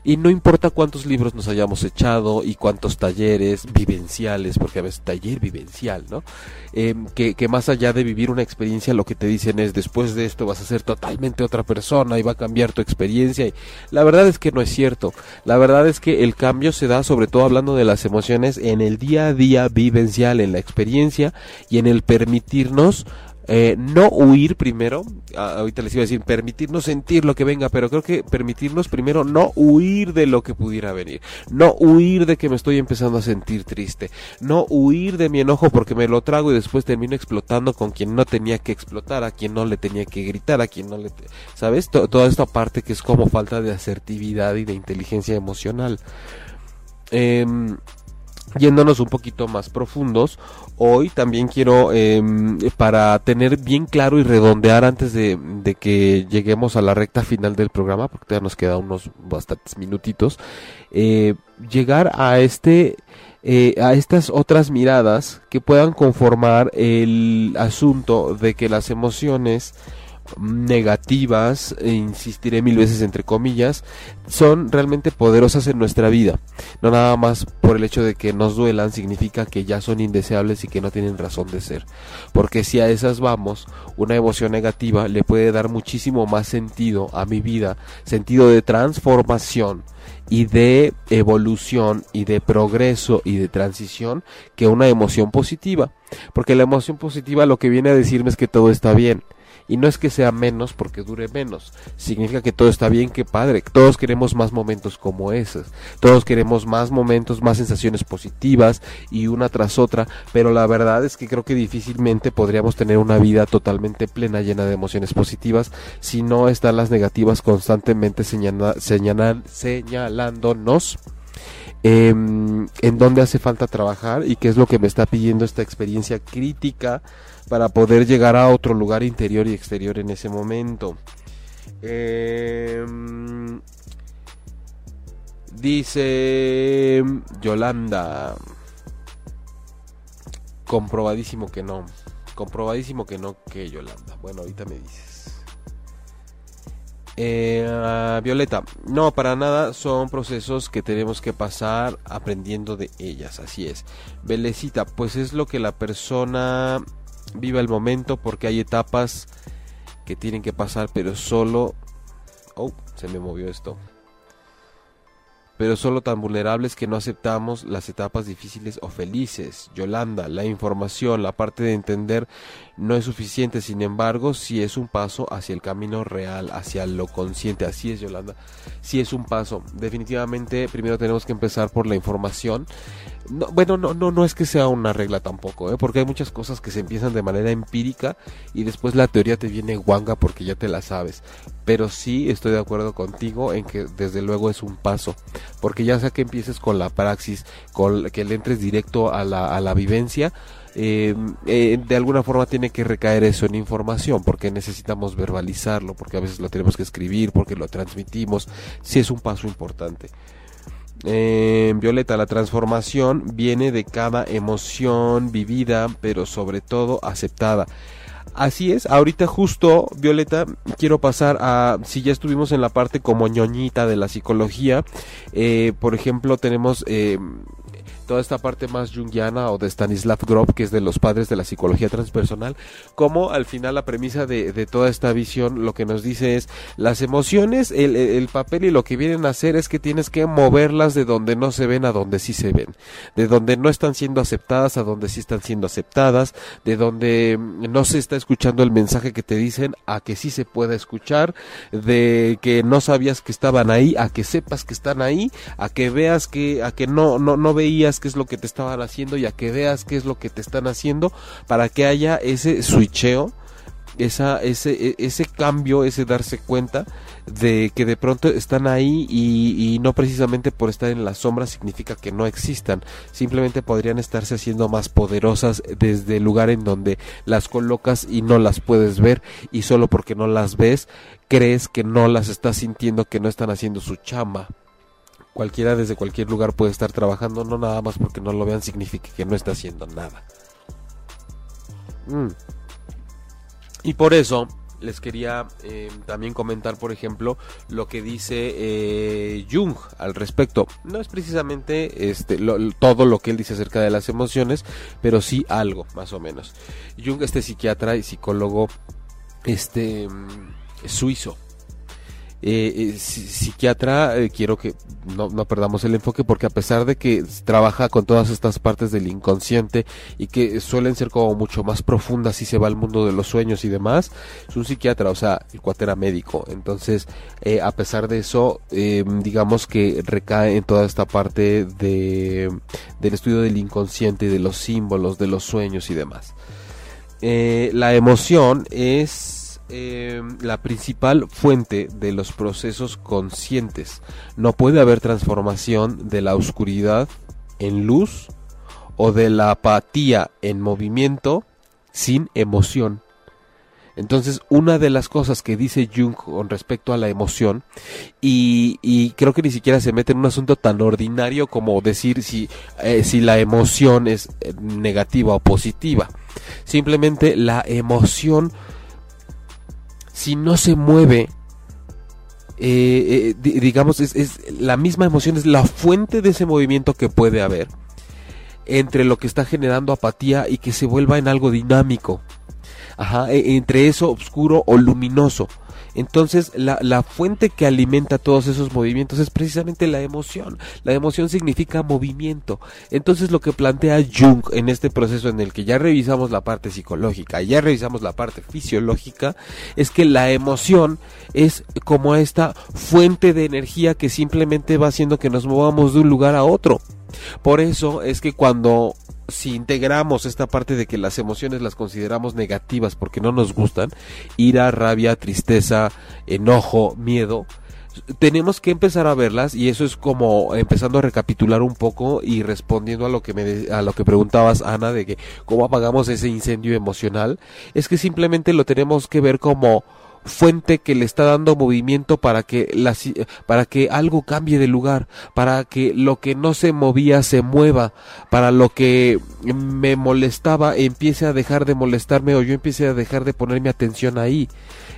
Y no importa cuántos libros nos hayamos echado y cuántos talleres vivenciales, porque a veces taller vivencial, ¿no? Em, que, que, más allá de vivir una experiencia, lo que te dicen es después de esto vas a ser totalmente otra persona y va a cambiar tu experiencia. Y la verdad es que no es cierto. La verdad es que el cambio se da, sobre todo hablando de las emociones, en el día a día vivencial, en la experiencia y en el permitirnos eh, no huir primero, ahorita les iba a decir, permitirnos sentir lo que venga, pero creo que permitirnos primero no huir de lo que pudiera venir, no huir de que me estoy empezando a sentir triste, no huir de mi enojo porque me lo trago y después termino explotando con quien no tenía que explotar, a quien no le tenía que gritar, a quien no le... ¿Sabes? toda esta parte que es como falta de asertividad y de inteligencia emocional. Eh, yéndonos un poquito más profundos, hoy también quiero, em, para tener bien claro y redondear antes de, que lleguemos a la recta final del programa, porque ya nos queda unos bastantes minutitos, eh, llegar a este... Eh, a estas otras miradas que puedan conformar el asunto de que las emociones negativas, e insistiré mil veces entre comillas, son realmente poderosas en nuestra vida. No nada más por el hecho de que nos duelan significa que ya son indeseables y que no tienen razón de ser. Porque si a esas vamos, una emoción negativa le puede dar muchísimo más sentido a mi vida, sentido de transformación y de evolución y de progreso y de transición que una emoción positiva. Porque la emoción positiva lo que viene a decirme es que todo está bien y no es que sea menos porque dure menos. Significa que todo está bien, que padre. Todos queremos más momentos como esos. Todos queremos más momentos, más sensaciones positivas y una tras otra. Pero la verdad es que creo que difícilmente podríamos tener una vida totalmente plena, llena de emociones positivas, si no están las negativas constantemente señalándonos. Em, en dónde hace falta trabajar y qué es lo que me está pidiendo esta experiencia crítica para poder llegar a otro lugar interior y exterior en ese momento. Em, dice Yolanda. Comprobadísimo que no. Comprobadísimo que no, que Yolanda. Bueno, ahorita me dices. Eh, Violeta, no, para nada, son procesos que tenemos que pasar aprendiendo de ellas, así es. Belecita, pues es lo que la persona viva el momento porque hay etapas que tienen que pasar, pero solo... Oh, se me movió esto. Pero solo tan vulnerables que no aceptamos las etapas difíciles o felices. Yolanda, la información, la parte de entender no es suficiente, sin embargo, si es un paso hacia el camino real, hacia lo consciente. Así es, Yolanda. Si es un paso. Definitivamente, primero tenemos que empezar por la información. No, bueno, no, no, no es que sea una regla tampoco, ¿eh? porque hay muchas cosas que se empiezan de manera empírica y después la teoría te viene guanga porque ya te la sabes. Pero sí estoy de acuerdo contigo en que desde luego es un paso, porque ya sea que empieces con la praxis, con que le entres directo a la, a la vivencia, eh, eh, de alguna forma tiene que recaer eso en información, porque necesitamos verbalizarlo, porque a veces lo tenemos que escribir, porque lo transmitimos, sí es un paso importante. Eh, Violeta, la transformación viene de cada emoción vivida, pero sobre todo aceptada. Así es, ahorita justo, Violeta, quiero pasar a, si ya estuvimos en la parte como ñoñita de la psicología, por ejemplo, tenemos toda esta parte más jungiana o de Stanislav Grof, que es de los padres de la psicología transpersonal, como al final la premisa de, de toda esta visión lo que nos dice es las emociones, el, el, papel y lo que vienen a hacer es que tienes que moverlas de donde no se ven a donde sí se ven, de donde no están siendo aceptadas a donde sí están siendo aceptadas, de donde no se está escuchando el mensaje que te dicen a que sí se pueda escuchar, de que no sabías que estaban ahí a que sepas que están ahí, a que veas que a que no no no veías qué es lo que te estaban haciendo y a que veas qué es lo que te están haciendo para que haya ese switcheo esa, ese, e, ese cambio, ese darse cuenta de que de pronto están ahí y, no precisamente por estar en la sombra significa que no existan, simplemente podrían estarse haciendo más poderosas desde el lugar en donde las colocas y no las puedes ver y solo porque no las ves crees que no las estás sintiendo, que no están haciendo su chamba cualquiera desde cualquier lugar puede estar trabajando, no nada más porque no lo vean significa que no está haciendo nada. Mm. Y por eso les quería eh, también comentar, por ejemplo, lo que dice eh, Jung al respecto. No es precisamente este, todo lo que él dice acerca de las emociones, pero sí algo, más o menos. Jung, este psiquiatra y psicólogo este, mm, suizo, eh, eh psiquiatra, eh, quiero que no, no, perdamos el enfoque porque a pesar de que trabaja con todas estas partes del inconsciente y que suelen ser como mucho más profundas si se va al mundo de los sueños y demás, es un psiquiatra, o sea, el cuate era médico. Entonces, eh, a pesar de eso, digamos que recae en toda esta parte de, del estudio del inconsciente, de los símbolos, de los sueños y demás. la emoción es eh, la principal fuente de los procesos conscientes. No puede haber transformación de la oscuridad en luz o de la apatía en movimiento sin emoción. Entonces, una de las cosas que dice Jung con respecto a la emoción, y, creo que ni siquiera se mete en un asunto tan ordinario como decir si, eh, si la emoción es eh, negativa o positiva. Simplemente la emoción si no se mueve, eh, eh, digamos, es, es, la misma emoción, es la fuente de ese movimiento que puede haber entre lo que está generando apatía y que se vuelva en algo dinámico. Ajá, e, entre eso oscuro o luminoso. Entonces, la, la, fuente que alimenta todos esos movimientos es precisamente la emoción. La emoción significa movimiento. Entonces, lo que plantea Jung en este proceso en el que ya revisamos la parte psicológica, ya revisamos la parte fisiológica, es que la emoción es como esta fuente de energía que simplemente va haciendo que nos movamos de un lugar a otro. Por eso es que cuando si integramos esta parte de que las emociones las consideramos negativas porque no nos gustan, ira, rabia, tristeza, enojo, miedo, tenemos que empezar a verlas y eso es como empezando a recapitular un poco y respondiendo a lo que me a lo que preguntabas Ana de que cómo apagamos ese incendio emocional, es que simplemente lo tenemos que ver como fuente que le está dando movimiento para que, la, para que algo cambie de lugar, para que lo que no se movía se mueva, para lo que me molestaba empiece a dejar de molestarme o yo empiece a dejar de poner mi atención ahí.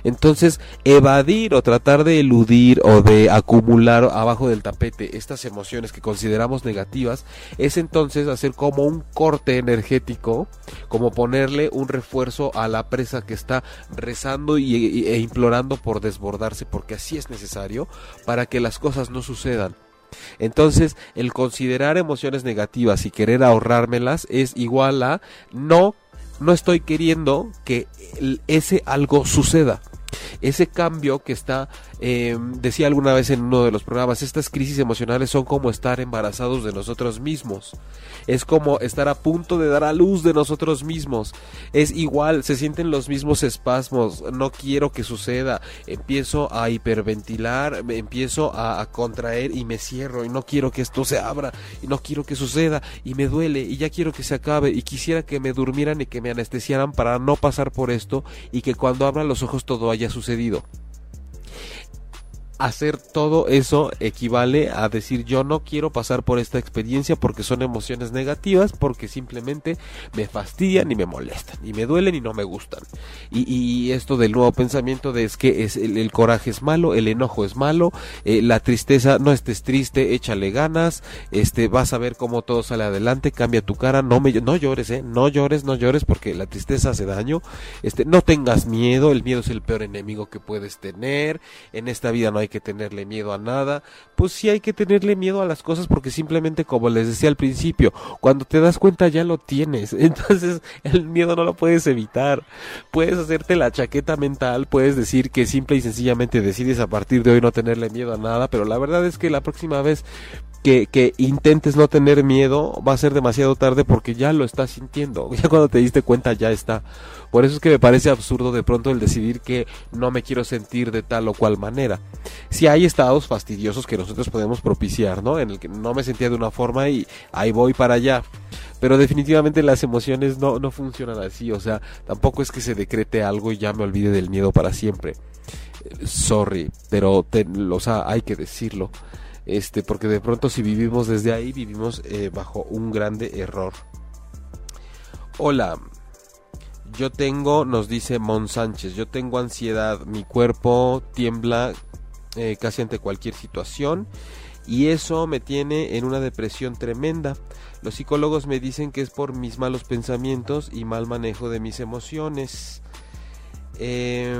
Entonces, evadir o tratar de eludir o de acumular abajo del tapete estas emociones que consideramos negativas es entonces hacer como un corte energético, como ponerle un refuerzo a la presa que está rezando y, e implorando por desbordarse, porque así es necesario para que las cosas no sucedan. Entonces, el considerar emociones negativas y querer ahorrármelas es igual a no no estoy queriendo que ese algo suceda. Ese cambio que está, eh, decía alguna vez en uno de los programas, estas crisis emocionales son como estar embarazados de nosotros mismos. Es como estar a punto de dar a luz de nosotros mismos. Es igual, se sienten los mismos espasmos. No quiero que suceda. Empiezo a hiperventilar, empiezo a, a contraer y me cierro y no quiero que esto se abra y no quiero que suceda y me duele y ya quiero que se acabe y quisiera que me durmieran y que me anestesiaran para no pasar por esto y que cuando abra los ojos todo haya sucedido. Hacer todo eso equivale a decir yo no quiero pasar por esta experiencia porque son emociones negativas, porque simplemente me fastidian y me molestan, y me duelen y no me gustan. Y, esto del nuevo pensamiento de es que es el, coraje es malo, el enojo es malo, eh, la tristeza, no estés triste, échale ganas, este, vas a ver cómo todo sale adelante, cambia tu cara, no me, no llores, eh, no llores, no llores porque la tristeza hace daño, este, no tengas miedo, el miedo es el peor enemigo que puedes tener, en esta vida no hay que tenerle miedo a nada, pues sí hay que tenerle miedo a las cosas porque simplemente como les decía al principio, cuando te das cuenta ya lo tienes, [LAUGHS] entonces el miedo no lo puedes evitar, puedes hacerte la chaqueta mental, puedes decir que simple y sencillamente decides a partir de hoy no tenerle miedo a nada, pero la verdad es que la próxima vez que, que, intentes no tener miedo va a ser demasiado tarde porque ya lo estás sintiendo. [LAUGHS] Ya cuando te diste cuenta ya está. Por eso es que me parece absurdo de pronto el decidir que no me quiero sentir de tal o cual manera. Si hay estados fastidiosos que nosotros podemos propiciar, ¿no? En el que no me sentía de una forma y ahí voy para allá. Pero definitivamente las emociones no, no funcionan así. O sea, tampoco es que se decrete algo y ya me olvide del miedo para siempre. Sorry, pero o sea, hay que decirlo este porque de pronto si vivimos desde ahí vivimos eh, bajo un grande error hola yo tengo nos dice Mon Sánchez yo tengo ansiedad mi cuerpo tiembla eh, casi ante cualquier situación y eso me tiene en una depresión tremenda los psicólogos me dicen que es por mis malos pensamientos y mal manejo de mis emociones eh,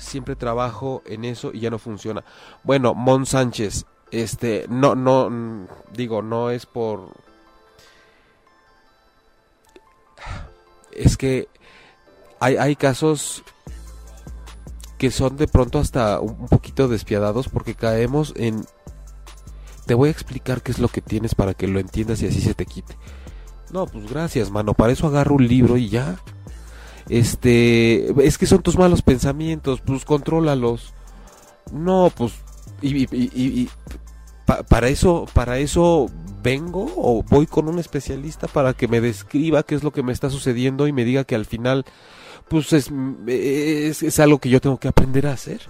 siempre trabajo en eso y ya no funciona. Bueno, Mon Sánchez, este, no, no, digo, no es por... Es que hay, hay casos que son de pronto hasta un poquito despiadados porque caemos en... Te voy a explicar qué es lo que tienes para que lo entiendas y así se te quite. No, pues gracias, mano. Para eso agarro un libro y ya este, es que son tus malos pensamientos, pues contrólalos. No, pues, y, para eso, para eso vengo o voy con un especialista para que me describa qué es lo que me está sucediendo y me diga que al final, pues es, es algo que yo tengo que aprender a hacer.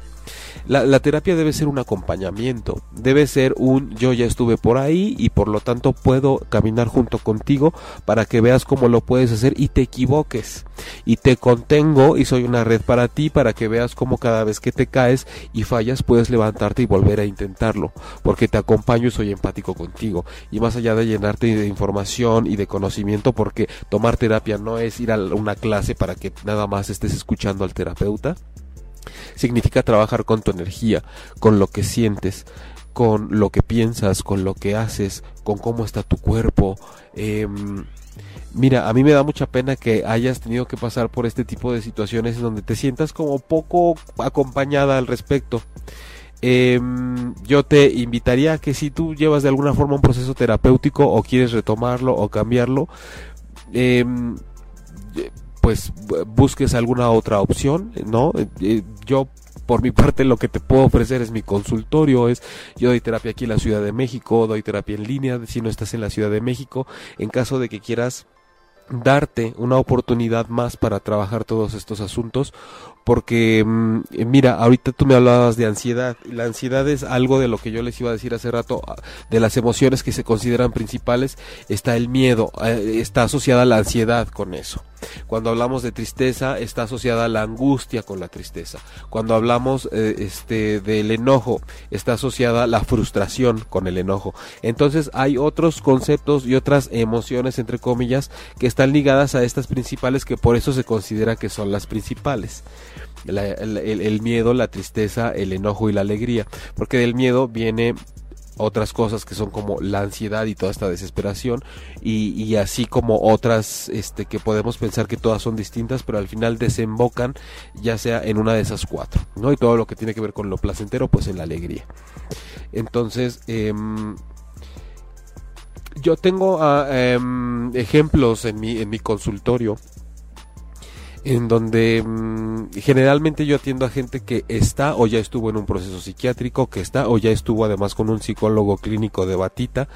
La, terapia debe ser un acompañamiento, debe ser un yo ya estuve por ahí y por lo tanto puedo caminar junto contigo para que veas cómo lo puedes hacer y te equivoques. Y te contengo y soy una red para ti para que veas cómo cada vez que te caes y fallas puedes levantarte y volver a intentarlo. Porque te acompaño y soy empático contigo. Y más allá de llenarte de información y de conocimiento, porque tomar terapia no es ir a una clase para que nada más estés escuchando al terapeuta Significa trabajar con tu energía, con lo que sientes, con lo que piensas, con lo que haces, con cómo está tu cuerpo. Em, mira, a mí me da mucha pena que hayas tenido que pasar por este tipo de situaciones en donde te sientas como poco acompañada al respecto. Em, yo te invitaría a que si tú llevas de alguna forma un proceso terapéutico o quieres retomarlo o cambiarlo, eh, pues busques alguna otra opción, ¿no? Eh, yo por mi parte lo que te puedo ofrecer es mi consultorio, es yo doy terapia aquí en la Ciudad de México, doy terapia en línea si no estás en la Ciudad de México, en caso de que quieras darte una oportunidad más para trabajar todos estos asuntos porque mm, eh, mira, ahorita tú me hablabas de ansiedad la ansiedad es algo de lo que yo les iba a decir hace rato, ah, de las emociones que se consideran principales, está el miedo, eh, está asociada la ansiedad con eso. Cuando hablamos de tristeza, está asociada la angustia con la tristeza. Cuando hablamos eh, este del enojo, está asociada la frustración con el enojo. Entonces hay otros conceptos y otras emociones entre comillas que están ligadas a estas principales que por eso se considera que son las principales el, miedo, la tristeza, el enojo y la alegría, porque del miedo viene otras cosas que son como la ansiedad y toda esta desesperación. Y, así como otras este que podemos pensar que todas son distintas pero al final desembocan ya sea en una de esas cuatro no y todo lo que tiene que ver con lo placentero pues en la alegría. Entonces em, yo tengo ah, em, ejemplos en mi en mi consultorio en donde mm, generalmente yo atiendo a gente que está o ya estuvo en un proceso psiquiátrico, que está o ya estuvo además con un psicólogo clínico de batita.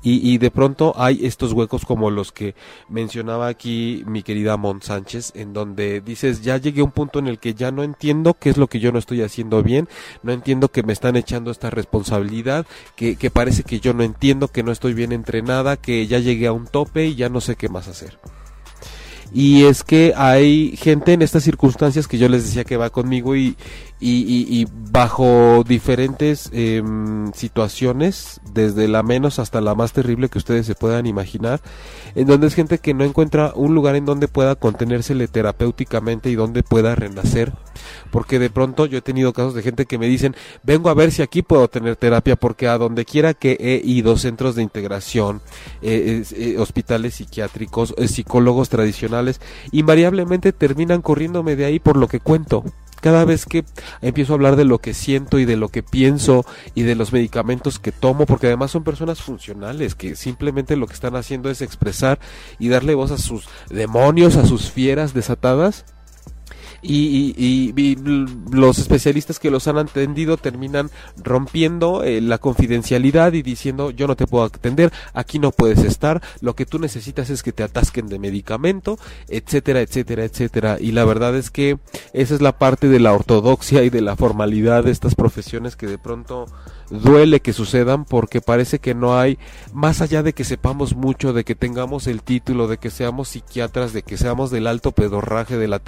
Y, de pronto hay estos huecos como los que mencionaba aquí mi querida Mon Sánchez, en donde dices, ya llegué a un punto en el que ya no entiendo qué es lo que yo no estoy haciendo bien, no entiendo que me están echando esta responsabilidad, que parece que yo no entiendo, que no estoy bien entrenada, que ya llegué a un tope y ya no sé qué más hacer y es que hay gente en estas circunstancias que yo les decía que va conmigo y, y, bajo diferentes em, situaciones, desde la menos hasta la más terrible que ustedes se puedan imaginar, en donde es gente que no encuentra un lugar en donde pueda contenérsele terapéuticamente y donde pueda renacer. Porque de pronto yo he tenido casos de gente que me dicen, vengo a ver si aquí puedo tener terapia, porque a donde quiera que he ido, centros de integración, eh, eh, hospitales psiquiátricos, eh, psicólogos tradicionales, invariablemente terminan corriéndome de ahí por lo que cuento cada vez que empiezo a hablar de lo que siento y de lo que pienso y de los medicamentos que tomo, porque además son personas funcionales que simplemente lo que están haciendo es expresar y darle voz a sus demonios, a sus fieras desatadas y, los especialistas que los han atendido terminan rompiendo eh, la confidencialidad y diciendo yo no te puedo atender, aquí no puedes estar, lo que tú necesitas es que te atasquen de medicamento, etcétera, etcétera, etcétera. Y la verdad es que esa es la parte de la ortodoxia y de la formalidad de estas profesiones que de pronto duele que sucedan porque parece que no hay, más allá de que sepamos mucho, de que tengamos el título, de que seamos psiquiatras, de que seamos del alto pedorraje de la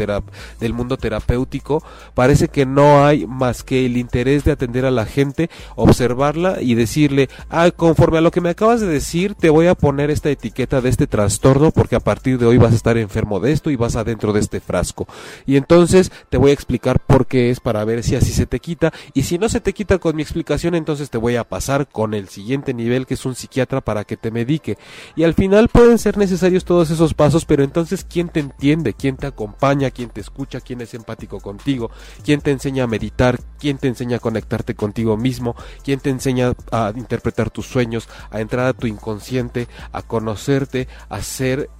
del mundo terapéutico, parece que no hay más que el interés de atender a la gente, observarla y decirle, ah, conforme a lo que me acabas de decir, te voy a poner esta etiqueta de este trastorno porque a partir de hoy vas a estar enfermo de esto y vas adentro de este frasco. Y entonces te voy a explicar por qué es para ver si así se te quita y si no se te quita con mi explicación, entonces entonces te voy a pasar con el siguiente nivel que es un psiquiatra para que te medique. Y al final pueden ser necesarios todos esos pasos, pero entonces ¿quién te entiende? ¿Quién te acompaña? ¿Quién te escucha? ¿Quién es empático contigo? ¿Quién te enseña a meditar? ¿Quién te enseña a conectarte contigo mismo? ¿Quién te enseña a interpretar tus sueños? A entrar a tu inconsciente, a conocerte, a ser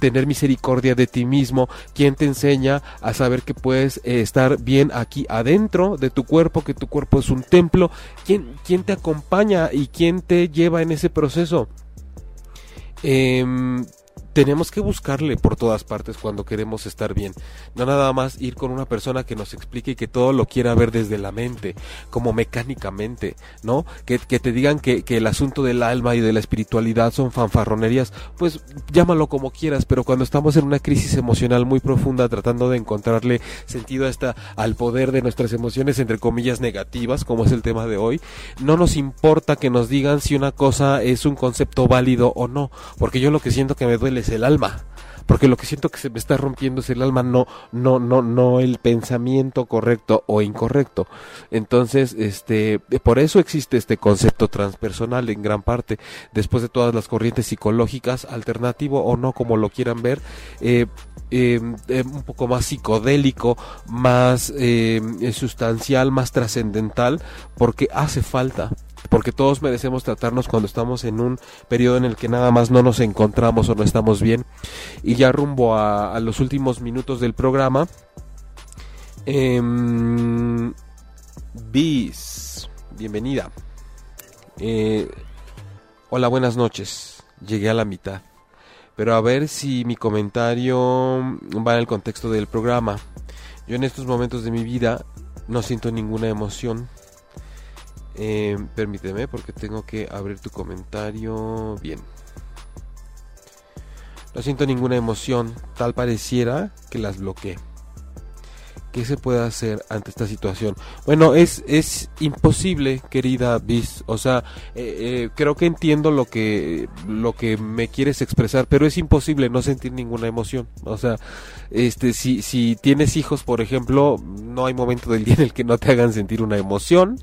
tener misericordia de ti mismo, quien te enseña a saber que puedes eh, estar bien aquí adentro de tu cuerpo, que tu cuerpo es un templo, quién, quién te acompaña y quién te lleva en ese proceso. Eh, tenemos que buscarle por todas partes cuando queremos estar bien. No nada más ir con una persona que nos explique y que todo lo quiera ver desde la mente, como mecánicamente, ¿no? Que, te digan que, el asunto del alma y de la espiritualidad son fanfarronerías, pues llámalo como quieras, pero cuando estamos en una crisis emocional muy profunda tratando de encontrarle sentido a esta, al poder de nuestras emociones, entre comillas, negativas, como es el tema de hoy, no nos importa que nos digan si una cosa es un concepto válido o no, porque yo lo que siento que me duele el alma. Porque lo que siento que se me está rompiendo es el alma, no, no, no, no el pensamiento correcto o incorrecto. Entonces, este, por eso existe este concepto transpersonal en gran parte, después de todas las corrientes psicológicas, alternativo o no, como lo quieran ver, eh, em, em, un poco más psicodélico, más em, sustancial, más trascendental, porque hace falta porque todos merecemos tratarnos cuando estamos en un periodo en el que nada más no nos encontramos o no estamos bien. Y ya rumbo a, los últimos minutos del programa. Eh, Bis, bienvenida. Eh, hola, buenas noches. Llegué a la mitad. Pero a ver si mi comentario va en el contexto del programa. Yo en estos momentos de mi vida no siento ninguna emoción eh, permíteme porque tengo que abrir tu comentario bien. No siento ninguna emoción, tal pareciera que las bloqueé. ¿Qué se puede hacer ante esta situación? Bueno, es, es imposible, querida Bis. O sea, eh, eh, creo que entiendo lo que, lo que me quieres expresar, pero es imposible no sentir ninguna emoción. O sea, este, si, si tienes hijos, por ejemplo, no hay momento del día en el que no te hagan sentir una emoción,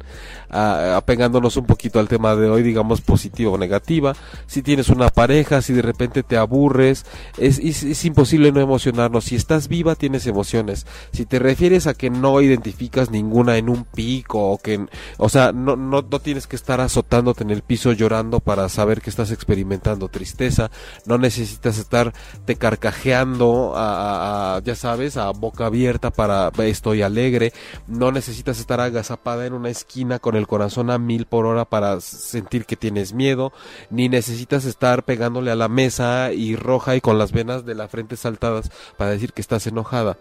apegándonos un poquito al tema de hoy, digamos, positiva o negativa. Si tienes una pareja, si de repente te aburres, es, es, imposible no emocionarnos. Si estás viva, tienes emociones. Si te refieres a que no identificas ninguna en un pico o que, o sea, no, no, no tienes que estar azotándote en el piso llorando para saber que estás experimentando tristeza, no necesitas estar te carcajeando a, ya sabes, a boca abierta para estoy alegre, no necesitas estar agazapada en una esquina con el corazón a mil por hora para sentir que tienes miedo, ni necesitas estar pegándole a la mesa y roja y con las venas de la frente saltadas para decir que estás enojada.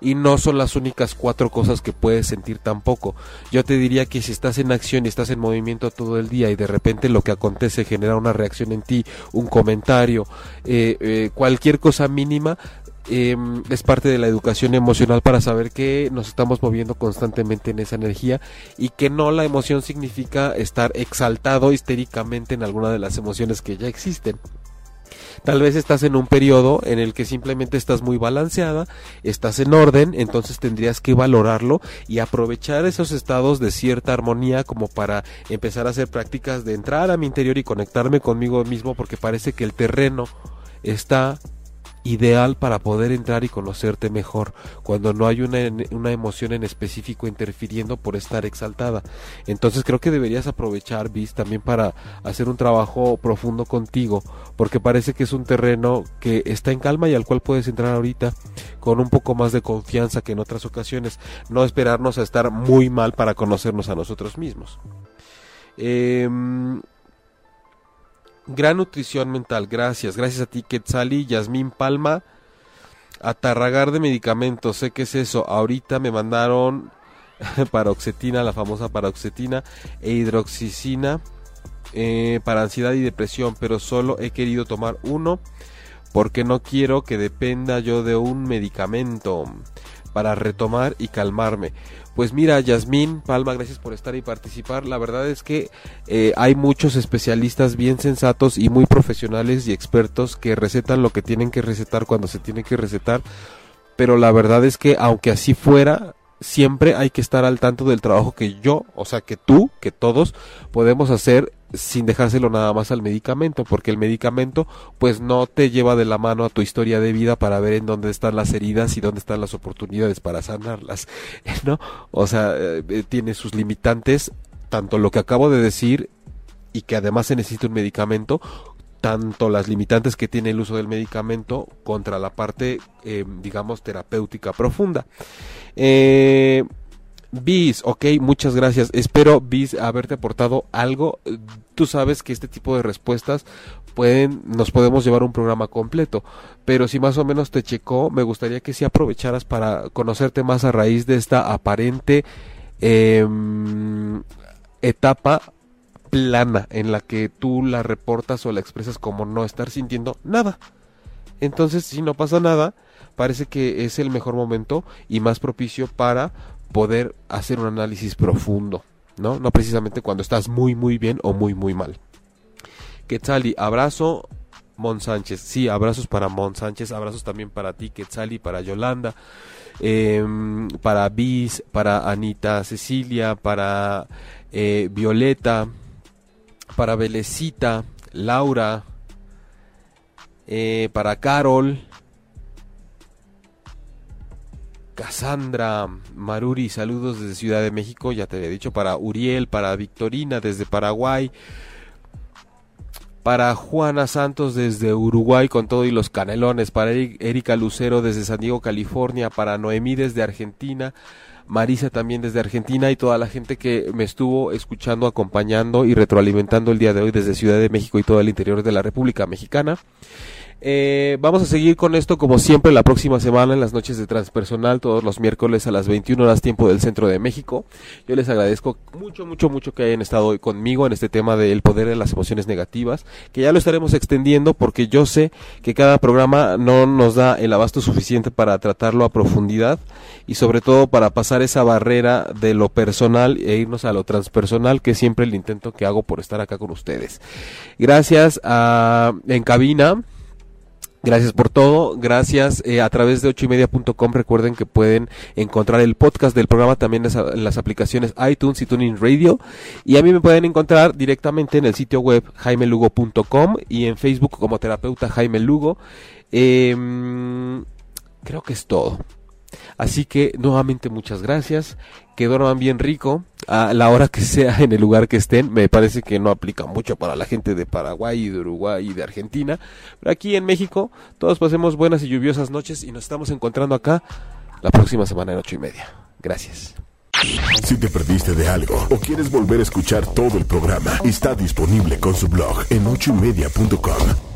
Y no son las únicas cuatro cosas que puedes sentir tampoco. Yo te diría que si estás en acción y estás en movimiento todo el día y de repente lo que acontece genera una reacción en ti, un comentario, eh, eh, cualquier cosa mínima, em, es parte de la educación emocional para saber que nos estamos moviendo constantemente en esa energía y que no la emoción significa estar exaltado histéricamente en alguna de las emociones que ya existen. Tal vez estás en un periodo en el que simplemente estás muy balanceada, estás en orden, entonces tendrías que valorarlo y aprovechar esos estados de cierta armonía como para empezar a hacer prácticas de entrar a mi interior y conectarme conmigo mismo porque parece que el terreno está ideal para poder entrar y conocerte mejor, cuando no hay una, una, emoción en específico interfiriendo por estar exaltada. Entonces creo que deberías aprovechar, Bis, también para hacer un trabajo profundo contigo, porque parece que es un terreno que está en calma y al cual puedes entrar ahorita con un poco más de confianza que en otras ocasiones, no esperarnos a estar muy mal para conocernos a nosotros mismos. Eh, Gran nutrición mental, gracias. Gracias a ti, Quetzali, Yasmín Palma. Atarragar de medicamentos, sé que es eso. Ahorita me mandaron [LAUGHS] paroxetina, la famosa paroxetina, e hidroxicina eh, para ansiedad y depresión, pero solo he querido tomar uno porque no quiero que dependa yo de un medicamento para retomar y calmarme. Pues mira, Yasmín Palma, gracias por estar y participar. La verdad es que eh, hay muchos especialistas bien sensatos y muy profesionales y expertos que recetan lo que tienen que recetar cuando se tiene que recetar. Pero la verdad es que aunque así fuera, siempre hay que estar al tanto del trabajo que yo, o sea, que tú, que todos podemos hacer sin dejárselo nada más al medicamento, porque el medicamento pues no te lleva de la mano a tu historia de vida para ver en dónde están las heridas y dónde están las oportunidades para sanarlas, [LAUGHS] ¿no? O sea, eh, tiene sus limitantes, tanto lo que acabo de decir y que además se necesita un medicamento, tanto las limitantes que tiene el uso del medicamento contra la parte, eh, digamos, terapéutica profunda. Eh, Bis, ok, muchas gracias. Espero, Bis, haberte aportado algo. Tú sabes que este tipo de respuestas pueden, nos podemos llevar un programa completo, pero si más o menos te checó, me gustaría que si aprovecharas para conocerte más a raíz de esta aparente em, etapa plana en la que tú la reportas o la expresas como no estar sintiendo nada. Entonces, si no pasa nada, parece que es el mejor momento y más propicio para poder hacer un análisis profundo, ¿no? No precisamente cuando estás muy muy bien o muy muy mal. Quetzali, abrazo Mon Sánchez. Sí, abrazos para Mon Sánchez, abrazos también para ti, Quetzali, para Yolanda, em, para Bis, para Anita Cecilia, para eh, Violeta, para Belecita, Laura, eh, para Carol, Cassandra Maruri, saludos desde Ciudad de México, ya te había dicho, para Uriel, para Victorina desde Paraguay, para Juana Santos desde Uruguay con todo y los canelones, para Erika Lucero desde San Diego, California, para Noemí desde Argentina, Marisa también desde Argentina y toda la gente que me estuvo escuchando, acompañando y retroalimentando el día de hoy desde Ciudad de México y todo el interior de la República Mexicana. Eh, vamos a seguir con esto como siempre la próxima semana en las noches de transpersonal, todos los miércoles a las 21 horas tiempo del centro de México. Yo les agradezco mucho, mucho, mucho que hayan estado hoy conmigo en este tema del poder de las emociones negativas, que ya lo estaremos extendiendo porque yo sé que cada programa no nos da el abasto suficiente para tratarlo a profundidad y sobre todo para pasar esa barrera de lo personal e irnos a lo transpersonal, que es siempre el intento que hago por estar acá con ustedes. Gracias a En Cabina Gracias por todo, gracias eh, a través de ochoymedia.com recuerden que pueden encontrar el podcast del programa también en las, aplicaciones iTunes y Tuning Radio y a mí me pueden encontrar directamente en el sitio web jaimelugo.com y en Facebook como terapeuta Jaime Lugo. Em, creo que es todo. Así que nuevamente muchas gracias. Que duerman bien rico a la hora que sea en el lugar que estén. Me parece que no aplica mucho para la gente de Paraguay, de Uruguay y de Argentina. Pero aquí en México todos pasemos buenas y lluviosas noches y nos estamos encontrando acá la próxima semana en ocho y media. Gracias. Si te perdiste de algo o quieres volver a escuchar todo el programa, está disponible con su blog en ochoymedia.com